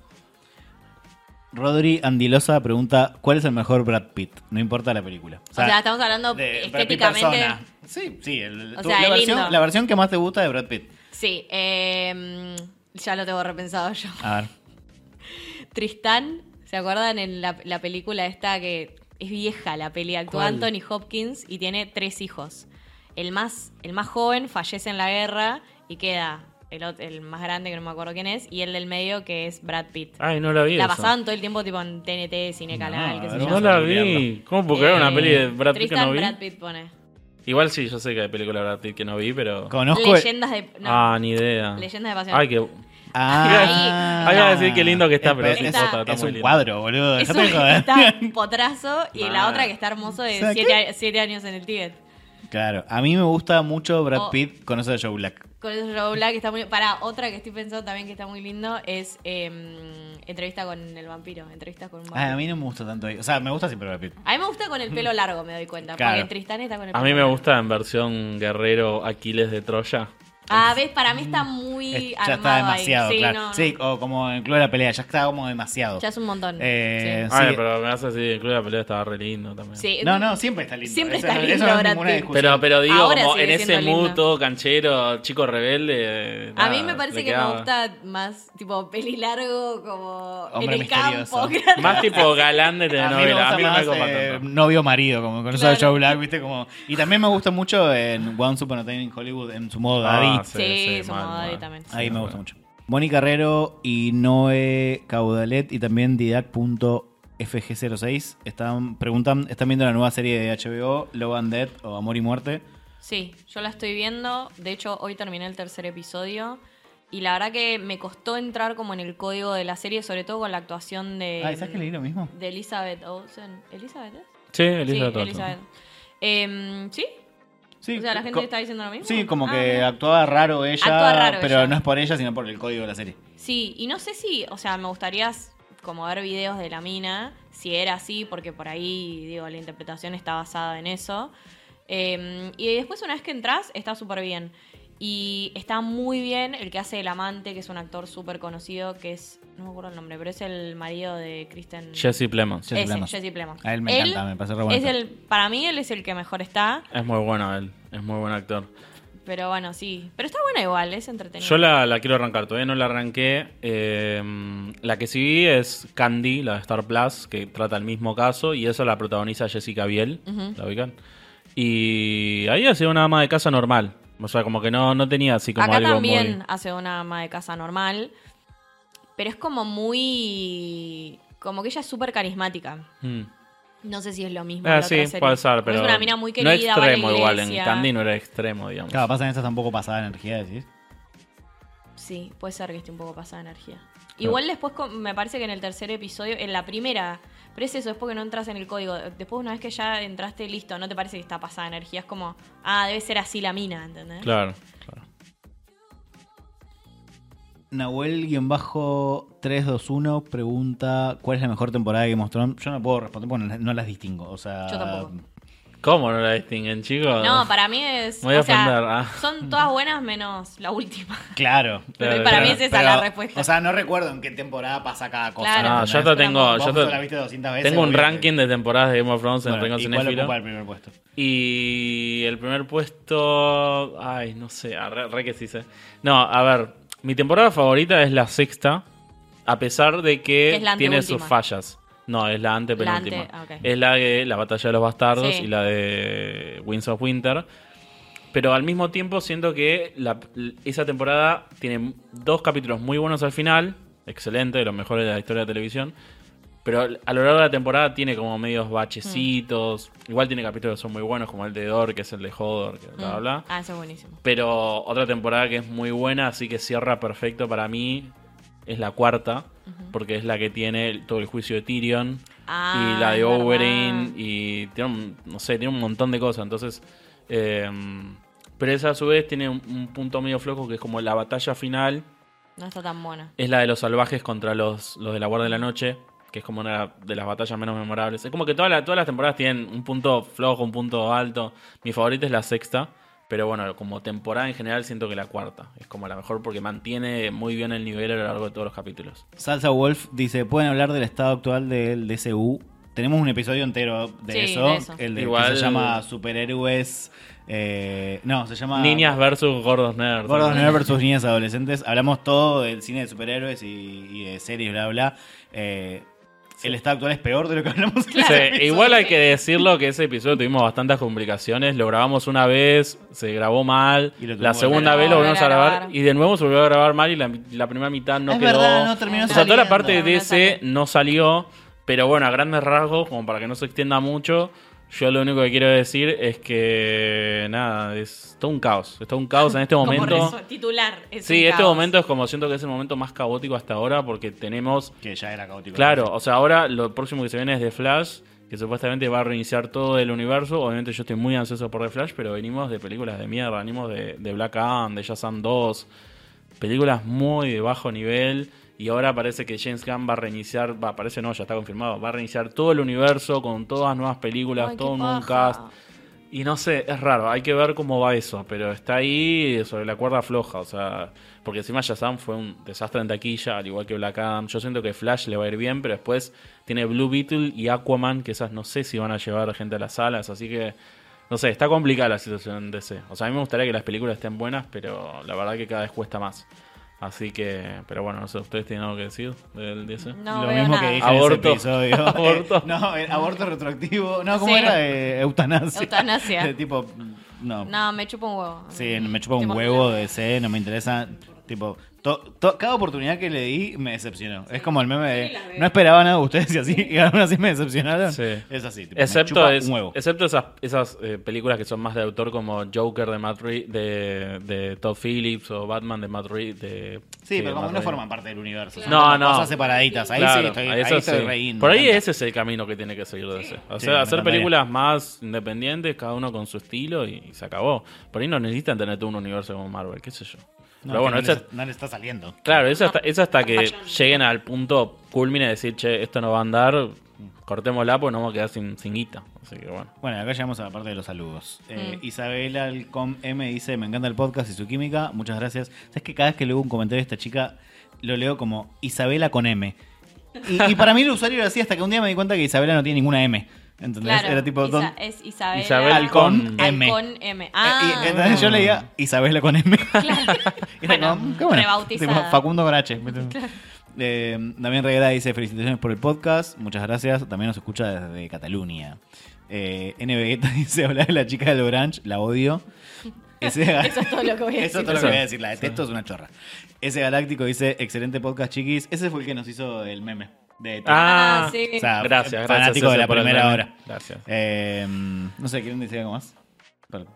Rodri Andilosa pregunta, ¿cuál es el mejor Brad Pitt? No importa la película. O sea, estamos hablando de estéticamente. Sí, sí. el- O tu- sea, la, es versión, lindo. la versión que más te gusta de Brad Pitt. Sí, eh, ya lo tengo repensado yo. A ver. [LAUGHS] Tristán, ¿se acuerdan en la, la película esta que es vieja la peli? Actúa ¿Cuál? Anthony Hopkins y tiene tres hijos. El más, el más joven fallece en la guerra y queda el, ot- el más grande, que no me acuerdo quién es, y el del medio, que es Brad Pitt. Ay, no la vi. la esa. pasaban todo el tiempo tipo en TNT, Cine Canal, No, qué sé a yo. No la a vi. ¿Cómo puedo creer una Eh, peli de Brad Pitt que Tristan no vi? Brad Pitt pone. Igual sí, yo sé que hay película de Brad Pitt que no vi, pero. Conozco. Leyendas de... no, Ah, ni idea. Leyendas de pasión. Ay, que. Ah, Ahí iba a decir qué lindo que está, pero es, está es muy un lindo. cuadro, boludo. Es un- está potrazo y la otra que está hermoso de O sea, siete, a- siete años en el Tíbet. Claro, a mí me gusta mucho Brad Oh. Pitt con eso de Joe Black. Con eso Joe Black está muy... Para, otra que estoy pensando también que está muy lindo es eh, entrevista con el vampiro. Entrevista con un vampiro. Ah, a mí no me gusta tanto. O sea, me gusta siempre Brad Pitt. A mí me gusta con el pelo largo, me doy cuenta. Claro. Porque Tristán está con el A pelo mí me largo. gusta en versión guerrero Aquiles de Troya. Ah, ves, para mí está muy Es- ya está demasiado, ahí. Sí, claro. no, no. Sí, o como en Club de la Pelea, ya está como demasiado. Ya es un montón. Eh, sí. Sí. Ay, pero me hace así, incluye la pelea estaba re lindo también. Sí. No, no, siempre está lindo. Siempre Eso- está eso lindo no es Brad ninguna Pitt. discusión. Pero, pero digo, Ahora como en ese todo canchero, chico rebelde. A mí me parece que quedaba. me gusta más, tipo, peli largo, como Hombre en el misterioso. campo. [LAUGHS] claro. Más tipo galán de A mí me telenovela. A gusta mí no me más copa eh, tanto. novio-marido, como con eso de. Joe Black, ¿viste? Como... Y también me gusta mucho en a Time in Hollywood, en su modo Ah, David. Sí, Sí, sí, somos también. Ahí Sí, me gusta mucho. Moni Carrero y Noé Caudalet y también Didac.fg06 están, preguntan, están viendo la nueva serie de HBO, Love and Death o Amor y Muerte. Sí, yo la estoy viendo. De hecho, hoy terminé el tercer episodio. Y la verdad que me costó entrar como en el código de la serie, sobre todo con la actuación de. Ah, ¿sabes que leí lo mismo? De Elizabeth Olsen. ¿Elizabeth? es? Sí, Elizabeth sí. Elizabeth. Em, ¿Sí? Sí, o sea, la gente está diciendo lo mismo. Sí, como Ah, que actuaba raro ella, Actúa raro pero ella. no es por ella, sino por el código de la serie. Sí, y no sé si, o sea, me gustaría como ver videos de la mina, si era así, porque por ahí, digo, la interpretación está basada en eso. Eh, y después, una vez que entras, está súper bien. Y está muy bien el que hace el amante, que es un actor súper conocido, que es, no me acuerdo el nombre, pero es el marido de Kristen... Jesse Plemons. Jesse Ese, Plemons. Jesse Plemons. A él me encanta, me parece re buen es actor. el, Para mí, él es el que mejor está, Es muy bueno él. Es muy buen actor. pero bueno, sí. Pero está bueno igual, es entretenido. Yo la, la quiero arrancar, todavía no la arranqué. Eh, la que sí vi es Candy, la de Star Plus, que trata el mismo caso, y eso la protagoniza Jessica Biel. ¿la ubican? Y ahí ha sido una ama de casa normal. O sea, como que no, no tenía así como Acá algo también muy... hace una ama de casa normal, pero es como muy... Como que ella es súper carismática. Mm. No sé si es lo mismo. Ah, sí, serie. puede ser, pero Es una mina muy no querida, va a la extremo igual, en. Candy no era extremo, digamos. Claro, pasa en estas tampoco pasada energía, decís. Sí, puede ser que esté un poco pasada de energía. Igual después me parece que en el tercer episodio, en la primera, pero es eso, es porque no entras en el código. Después una vez que ya entraste listo, no te parece que está pasada energía. Es como, ah, debe ser así la mina, ¿entendés? Claro, claro. Nahuel-321 pregunta cuál es la mejor temporada de Game of Thrones. Yo no puedo responder porque no, no las distingo. O sea, Yo tampoco. ¿Cómo no la distinguen, chicos? No, para mí es. Me voy a sea, ofender, ah. son todas buenas menos la última. [LAUGHS] Claro. Claro, para mí es esa Pero, la respuesta. O sea, no recuerdo en qué temporada pasa cada cosa. Claro. No, yo hasta tengo, Vos yo hasta- la viste 200 veces. tengo un ranking de temporadas de Game of Thrones en Bueno, Rengo ¿Y cuál Cinéfilo. ocupa el primer puesto? Y el primer puesto. Ay, no sé, ah, re, re que sí sé. No, a ver, mi temporada favorita es la sexta, a pesar de que tiene sus fallas. No, es la antepenúltima. La ante- ah. Es la de la batalla de los bastardos Sí. y la de Winds of Winter. Pero al mismo tiempo siento que la- esa temporada tiene dos capítulos muy buenos al final, excelente, de los mejores de la historia de la televisión. Pero a lo largo de la temporada tiene como medios bachecitos. Igual tiene capítulos que son muy buenos, como el de Dor, que es el de Hodor, que bla, bla, bla. Ah, eso es buenísimo. Pero otra temporada que es muy buena, así que cierra perfecto para mí, es la cuarta, porque es la que tiene todo el juicio de Tyrion Ah, y la de. Oberyn y tiene un, no sé, tiene un montón de cosas. Entonces, eh, pero esa a su vez tiene un, un punto medio flojo que es como la batalla final, No está tan buena. es la de los salvajes contra los, los de la Guardia de la Noche, que es como una de las batallas menos memorables. Es como que toda la- todas las temporadas tienen un punto flojo, un punto alto. Mi favorita es la sexta. Pero bueno, como temporada en general siento que la cuarta es como la mejor porque mantiene muy bien el nivel a lo largo de todos los capítulos. Salsa Wolf dice, ¿pueden hablar del estado actual del DCU? tenemos un episodio entero de, Sí, eso, de eso. El de Igual- que se llama Superhéroes. eh, no, se llama. Niñas versus gordos nerds. Gordos Nerd versus niñas adolescentes. Hablamos todo del cine de superhéroes y, y de series, bla, bla. Eh, El estado actual es peor de lo que hablamos. Sí, episodio. igual hay que decirlo que ese episodio tuvimos bastantes complicaciones. Lo grabamos una vez, se grabó mal. Y La segunda vez lo volvimos a grabar. grabar. Y de nuevo se volvió a grabar mal y la, la primera mitad no Es quedó. verdad, no terminó o sea, toda la parte de DC no salió. Pero bueno, a grandes rasgos, como para que no se extienda mucho, yo lo único que quiero decir es que nada, es todo un caos. Es todo un caos en este [LAUGHS] Como momento. resu- titular. es Sí, un este caos. momento es como siento que es el momento más caótico hasta ahora porque tenemos Que ya era caótico. Claro, o sea, ahora lo próximo que se viene es The Flash, que supuestamente va a reiniciar todo el universo. Obviamente yo estoy muy ansioso por The Flash, pero venimos de películas de mierda, venimos de, de Black Adam, de Shazam 2, películas muy de bajo nivel. Y ahora parece que James Gunn va a reiniciar, va, parece no, ya está confirmado, va a reiniciar todo el universo con todas nuevas películas, Ay, todo un nuevo cast. Y no sé, es raro, hay que ver cómo va eso, pero está ahí sobre la cuerda floja, o sea, porque encima Shazam fue un desastre en taquilla, al igual que Black Adam. Yo siento que Flash le va a ir bien, pero después tiene Blue Beetle y Aquaman, que esas no sé si van a llevar gente a las salas, así que no sé, está complicada la situación en DC. O sea, a mí me gustaría que las películas estén buenas, pero la verdad que cada vez cuesta más. Así que, pero bueno, no sé, ¿ustedes tienen algo que decir del DC? No lo veo mismo nada. que dije Aborto. en ese episodio. [LAUGHS] Aborto. No, eh, aborto retroactivo. No, ¿cómo Sí. era? Eh, eutanasia. Eutanasia. Tipo, no. No, me chupa un huevo. Sí, me chupa un huevo de C, no me interesa. Tipo, to- to- cada oportunidad que le di me decepcionó. Es como el meme de. Sí. No esperaba nada de ustedes y así, [LAUGHS] y aún así me decepcionaron. Sí. Es así. Tipo, me Excepto, chupa es- un huevo. excepto esas, esas eh, películas que son más de autor como Joker de Matt Reeves, de, de Todd Phillips o Batman de Matt Reeves. De, Sí, de pero como Matt no forman parte del universo. son No, no. Cosas separaditas. Ahí Claro, sí estoy, ahí estoy Por ahí ese es el camino que tiene que seguir DC. O Sí, sea, hacer películas más independientes, cada uno con su estilo y, se acabó. Por ahí no necesitan tener todo un universo como Marvel, qué sé yo. No, Pero bueno, no, no le está saliendo. claro, eso hasta, eso hasta que lleguen al punto culmine de decir, che, esto no va a andar, cortémosla porque nos vamos a quedar sin, sin guita. Así que bueno. Bueno, acá llegamos a la parte de los saludos. Eh, Mm. Isabela Alcom M dice, me encanta el podcast y su química, muchas gracias. ¿Sabes que cada vez que leo un comentario de esta chica, lo leo como Isabela con M? Y, y para mí el usuario era así hasta que un día me di cuenta que Isabela no tiene ninguna M. ¿Entendés? Claro, era tipo... Isa- don- es Isabela Isabel con M. Alcón M. Eh, Ah, y entonces yo leía Isabela con M. claro. [LAUGHS] Era Bueno, como, qué bueno. rebautizada. Tipo, Facundo Grache. Eh, Damián Reguera dice felicitaciones por el podcast, muchas gracias. También nos escucha desde Cataluña. Eh, N. Vegeta [LAUGHS] dice hablar de la chica del Orange, la odio. [LAUGHS] Ese, Eso es todo lo que voy a Eso es decir. todo lo que voy a decir, la detesto, es una chorra. Ese Galáctico dice excelente podcast, chiquis. Ese fue el que nos hizo el meme. De Ah, Ah, sí. o sea, Gracias, gracias, fanático de la primera hora. Gracias. Eh, no sé, ¿quieren decir algo más? Perdón.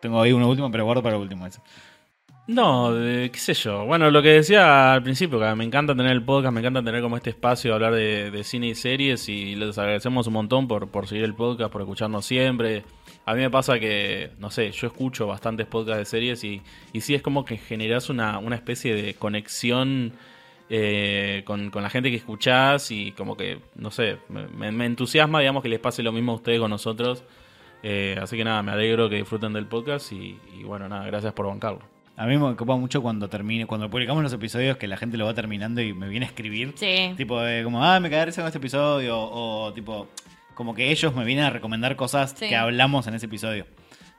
Tengo ahí uno último, pero guardo para el último ese. No, de- qué sé yo. Bueno, lo que decía al principio, que me encanta tener el podcast, me encanta tener como este espacio de hablar de, de cine y series y les agradecemos un montón por, por seguir el podcast, por escucharnos siempre. A mí me pasa que, no sé, yo escucho bastantes podcasts de series y, y sí es como que generas una, una especie de conexión eh, con, con la gente que escuchás y como que, no sé, me, entusiasma, digamos, que les pase lo mismo a ustedes con nosotros. Eh, así que nada, me alegro que disfruten del podcast y, y bueno, nada, gracias por bancarlo. A mí me ocupa mucho cuando termine, cuando publicamos los episodios que la gente lo va terminando y me viene a escribir. Sí. Tipo de como, ah, me risa con este episodio. O, tipo, como que ellos me vienen a recomendar cosas Sí. que hablamos en ese episodio.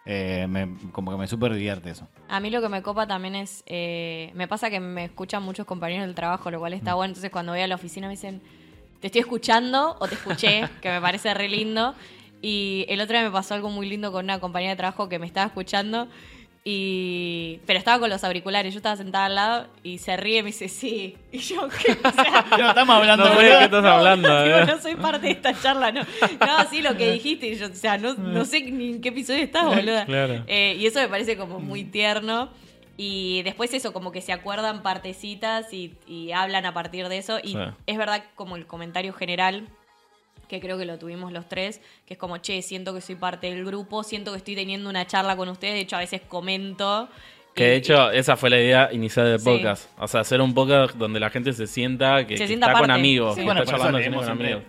Eh, me- como que me súper divierte eso. A mí lo que me copa también es, eh, me pasa que me escuchan muchos compañeros del trabajo, lo cual está Mm. bueno. Entonces cuando voy a la oficina me dicen, te estoy escuchando o te escuché, [LAUGHS] que me parece re lindo. Y el otro día me pasó algo muy lindo con una compañera de trabajo que me estaba escuchando. Y... Pero estaba con los auriculares, yo estaba sentada al lado y se ríe y me dice, sí. Y yo, [LAUGHS] ¿qué? O sea, [LAUGHS] No, estamos hablando No qué estás hablando. Digo, eh. no soy parte de esta charla, no. No, sí, lo que dijiste. y yo, o sea, no, no sé ni en qué episodio estás, boluda. Claro. Eh, y eso me parece como muy tierno. Y después eso, como que se acuerdan partecitas y, y hablan a partir de eso. Y Sí. es verdad como el comentario general, que creo que lo tuvimos los tres, que es como, che, siento que soy parte del grupo, siento que estoy teniendo una charla con ustedes. De hecho, a veces comento. Que de hecho, esa fue la idea inicial del Sí. podcast. O sea, hacer un podcast donde la gente se sienta que, Se que sienta está con amigos. Sí. que Bueno, está por eso charlando con amigos.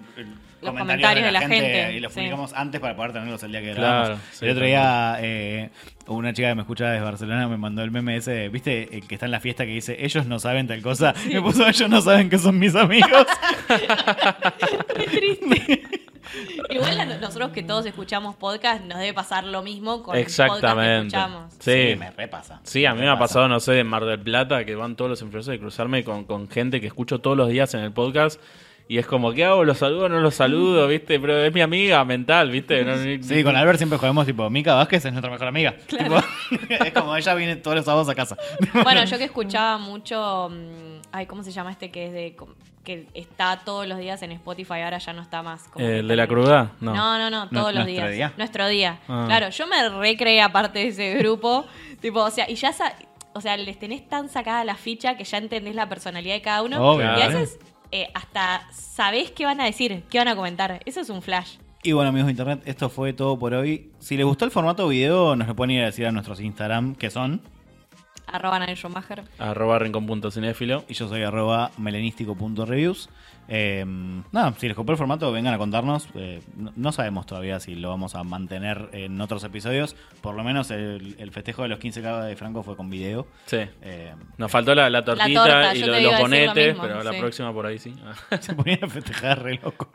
Los comentarios de la gente, y los sí. publicamos antes para poder tenerlos el día que Claro, grabamos. sí, el otro día eh, una chica que me escucha desde Barcelona me mandó el meme ese, ¿viste? El que está en la fiesta que dice, ellos no saben tal cosa. Me puso, ellos no saben que son mis amigos. [LAUGHS] Triste. [LAUGHS] Igual a nosotros que todos escuchamos podcast nos debe pasar lo mismo con el podcast que Exactamente. escuchamos. Sí. me repasa. Sí, a mí me ha pasado, no sé, en Mar del Plata, que van todos los influencers de cruzarme con, con gente que escucho todos los días en el podcast. Y es como, ¿qué hago? ¿Los saludo o no los saludo? ¿Viste? Pero es mi amiga mental, ¿viste? No, ni- Sí, con Albert siempre jodemos, tipo, Mica Vázquez es nuestra mejor amiga. Tipo, [LAUGHS] es como ella viene todos los sábados a casa. [LAUGHS] Bueno, yo que escuchaba mucho. mm, Ay, ¿cómo se llama este que es de. que está todos los días en Spotify, ahora ya no está más. como Eh, ¿El de la cruda? No. No, no, no, todos los ¿Nuestro días. día? Nuestro día. Ah. Claro, yo me recreé aparte de ese grupo. [LAUGHS] tipo, o sea, y ya sa- o sea, les tenés tan sacada la ficha que ya entendés la personalidad de cada uno. Obvio. Y a veces eh, hasta sabés qué van a decir, qué van a comentar. Eso es un flash. Y bueno, amigos de internet, esto fue todo por hoy. Si les gustó el formato video, nos lo pueden ir a decir a nuestros Instagram, que son. Arroba Nael Schumacher. Arroba rincón.cinéfilo. Y yo soy arroba melenístico.reviews. Eh, nada, si les compró el formato, vengan a contarnos. Eh, no, no sabemos todavía si lo vamos a mantener en otros episodios. Por lo menos el, el festejo de los 15K de Franco fue con video. Sí. Eh, Nos faltó la, la tortita torta, y lo- los lo bonetes, pero la próxima por ahí sí. [LAUGHS] se ponían a festejar re loco.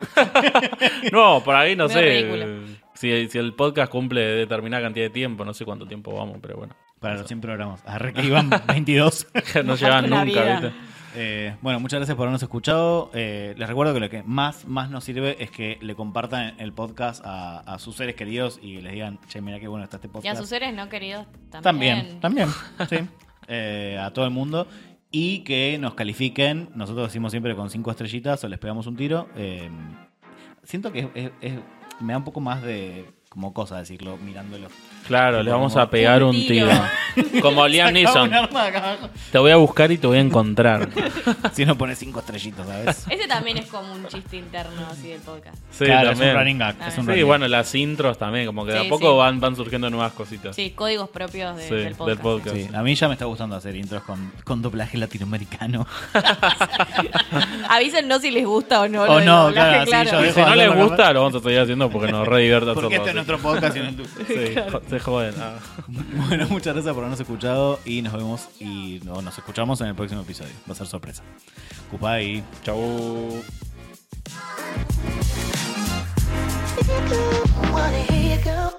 [LAUGHS] no, por ahí no Muy sé. ridículo. Si, si el podcast cumple determinada cantidad de tiempo, no sé cuánto tiempo vamos, pero bueno. Para los 100 programas. Arre que iban 22. [LAUGHS] no una nunca. ¿viste? Eh, bueno, muchas gracias por habernos escuchado. Eh, les recuerdo que lo que más, más nos sirve es que le compartan el podcast a, a sus seres queridos y les digan, che, mira qué bueno está este Y a podcast. sus seres no queridos también. También, también, [LAUGHS] sí. Eh, a todo el mundo. Y que nos califiquen. Nosotros decimos siempre con cinco estrellitas o les pegamos un tiro. Eh, siento que es- es- es- me da un poco más de como cosa decirlo mirándolo. Claro, le vamos Como a pegar un tiro. [LAUGHS] Como Liam Neeson. Te voy a buscar y te voy a encontrar. [LAUGHS] Si no pones cinco estrellitas, ¿sabes? Ese también es como un chiste interno así del podcast. Sí, claro, también. es un running gag. Es un Sí, running bueno, las intros también, como que de Sí, a poco sí. van, van surgiendo nuevas cositas. Sí, códigos propios de- Sí, del del podcast. podcast. gag. Sí, a mí ya me está gustando hacer intros con, con doblaje latinoamericano. [LAUGHS] Avísennos si les gusta o no. O del no, doblaje, claro, yo dejo si no les gusta, lo vamos a seguir haciendo porque nos re divierte Porque hacerlo. Es nuestro podcast y no el tuyo. [LAUGHS] Sí, jo- se joden. ah. Bueno, muchas gracias por habernos escuchado y nos vemos y no, nos escuchamos en el próximo episodio. Va a ser sorpresa. Cupay. Chau. wanna hear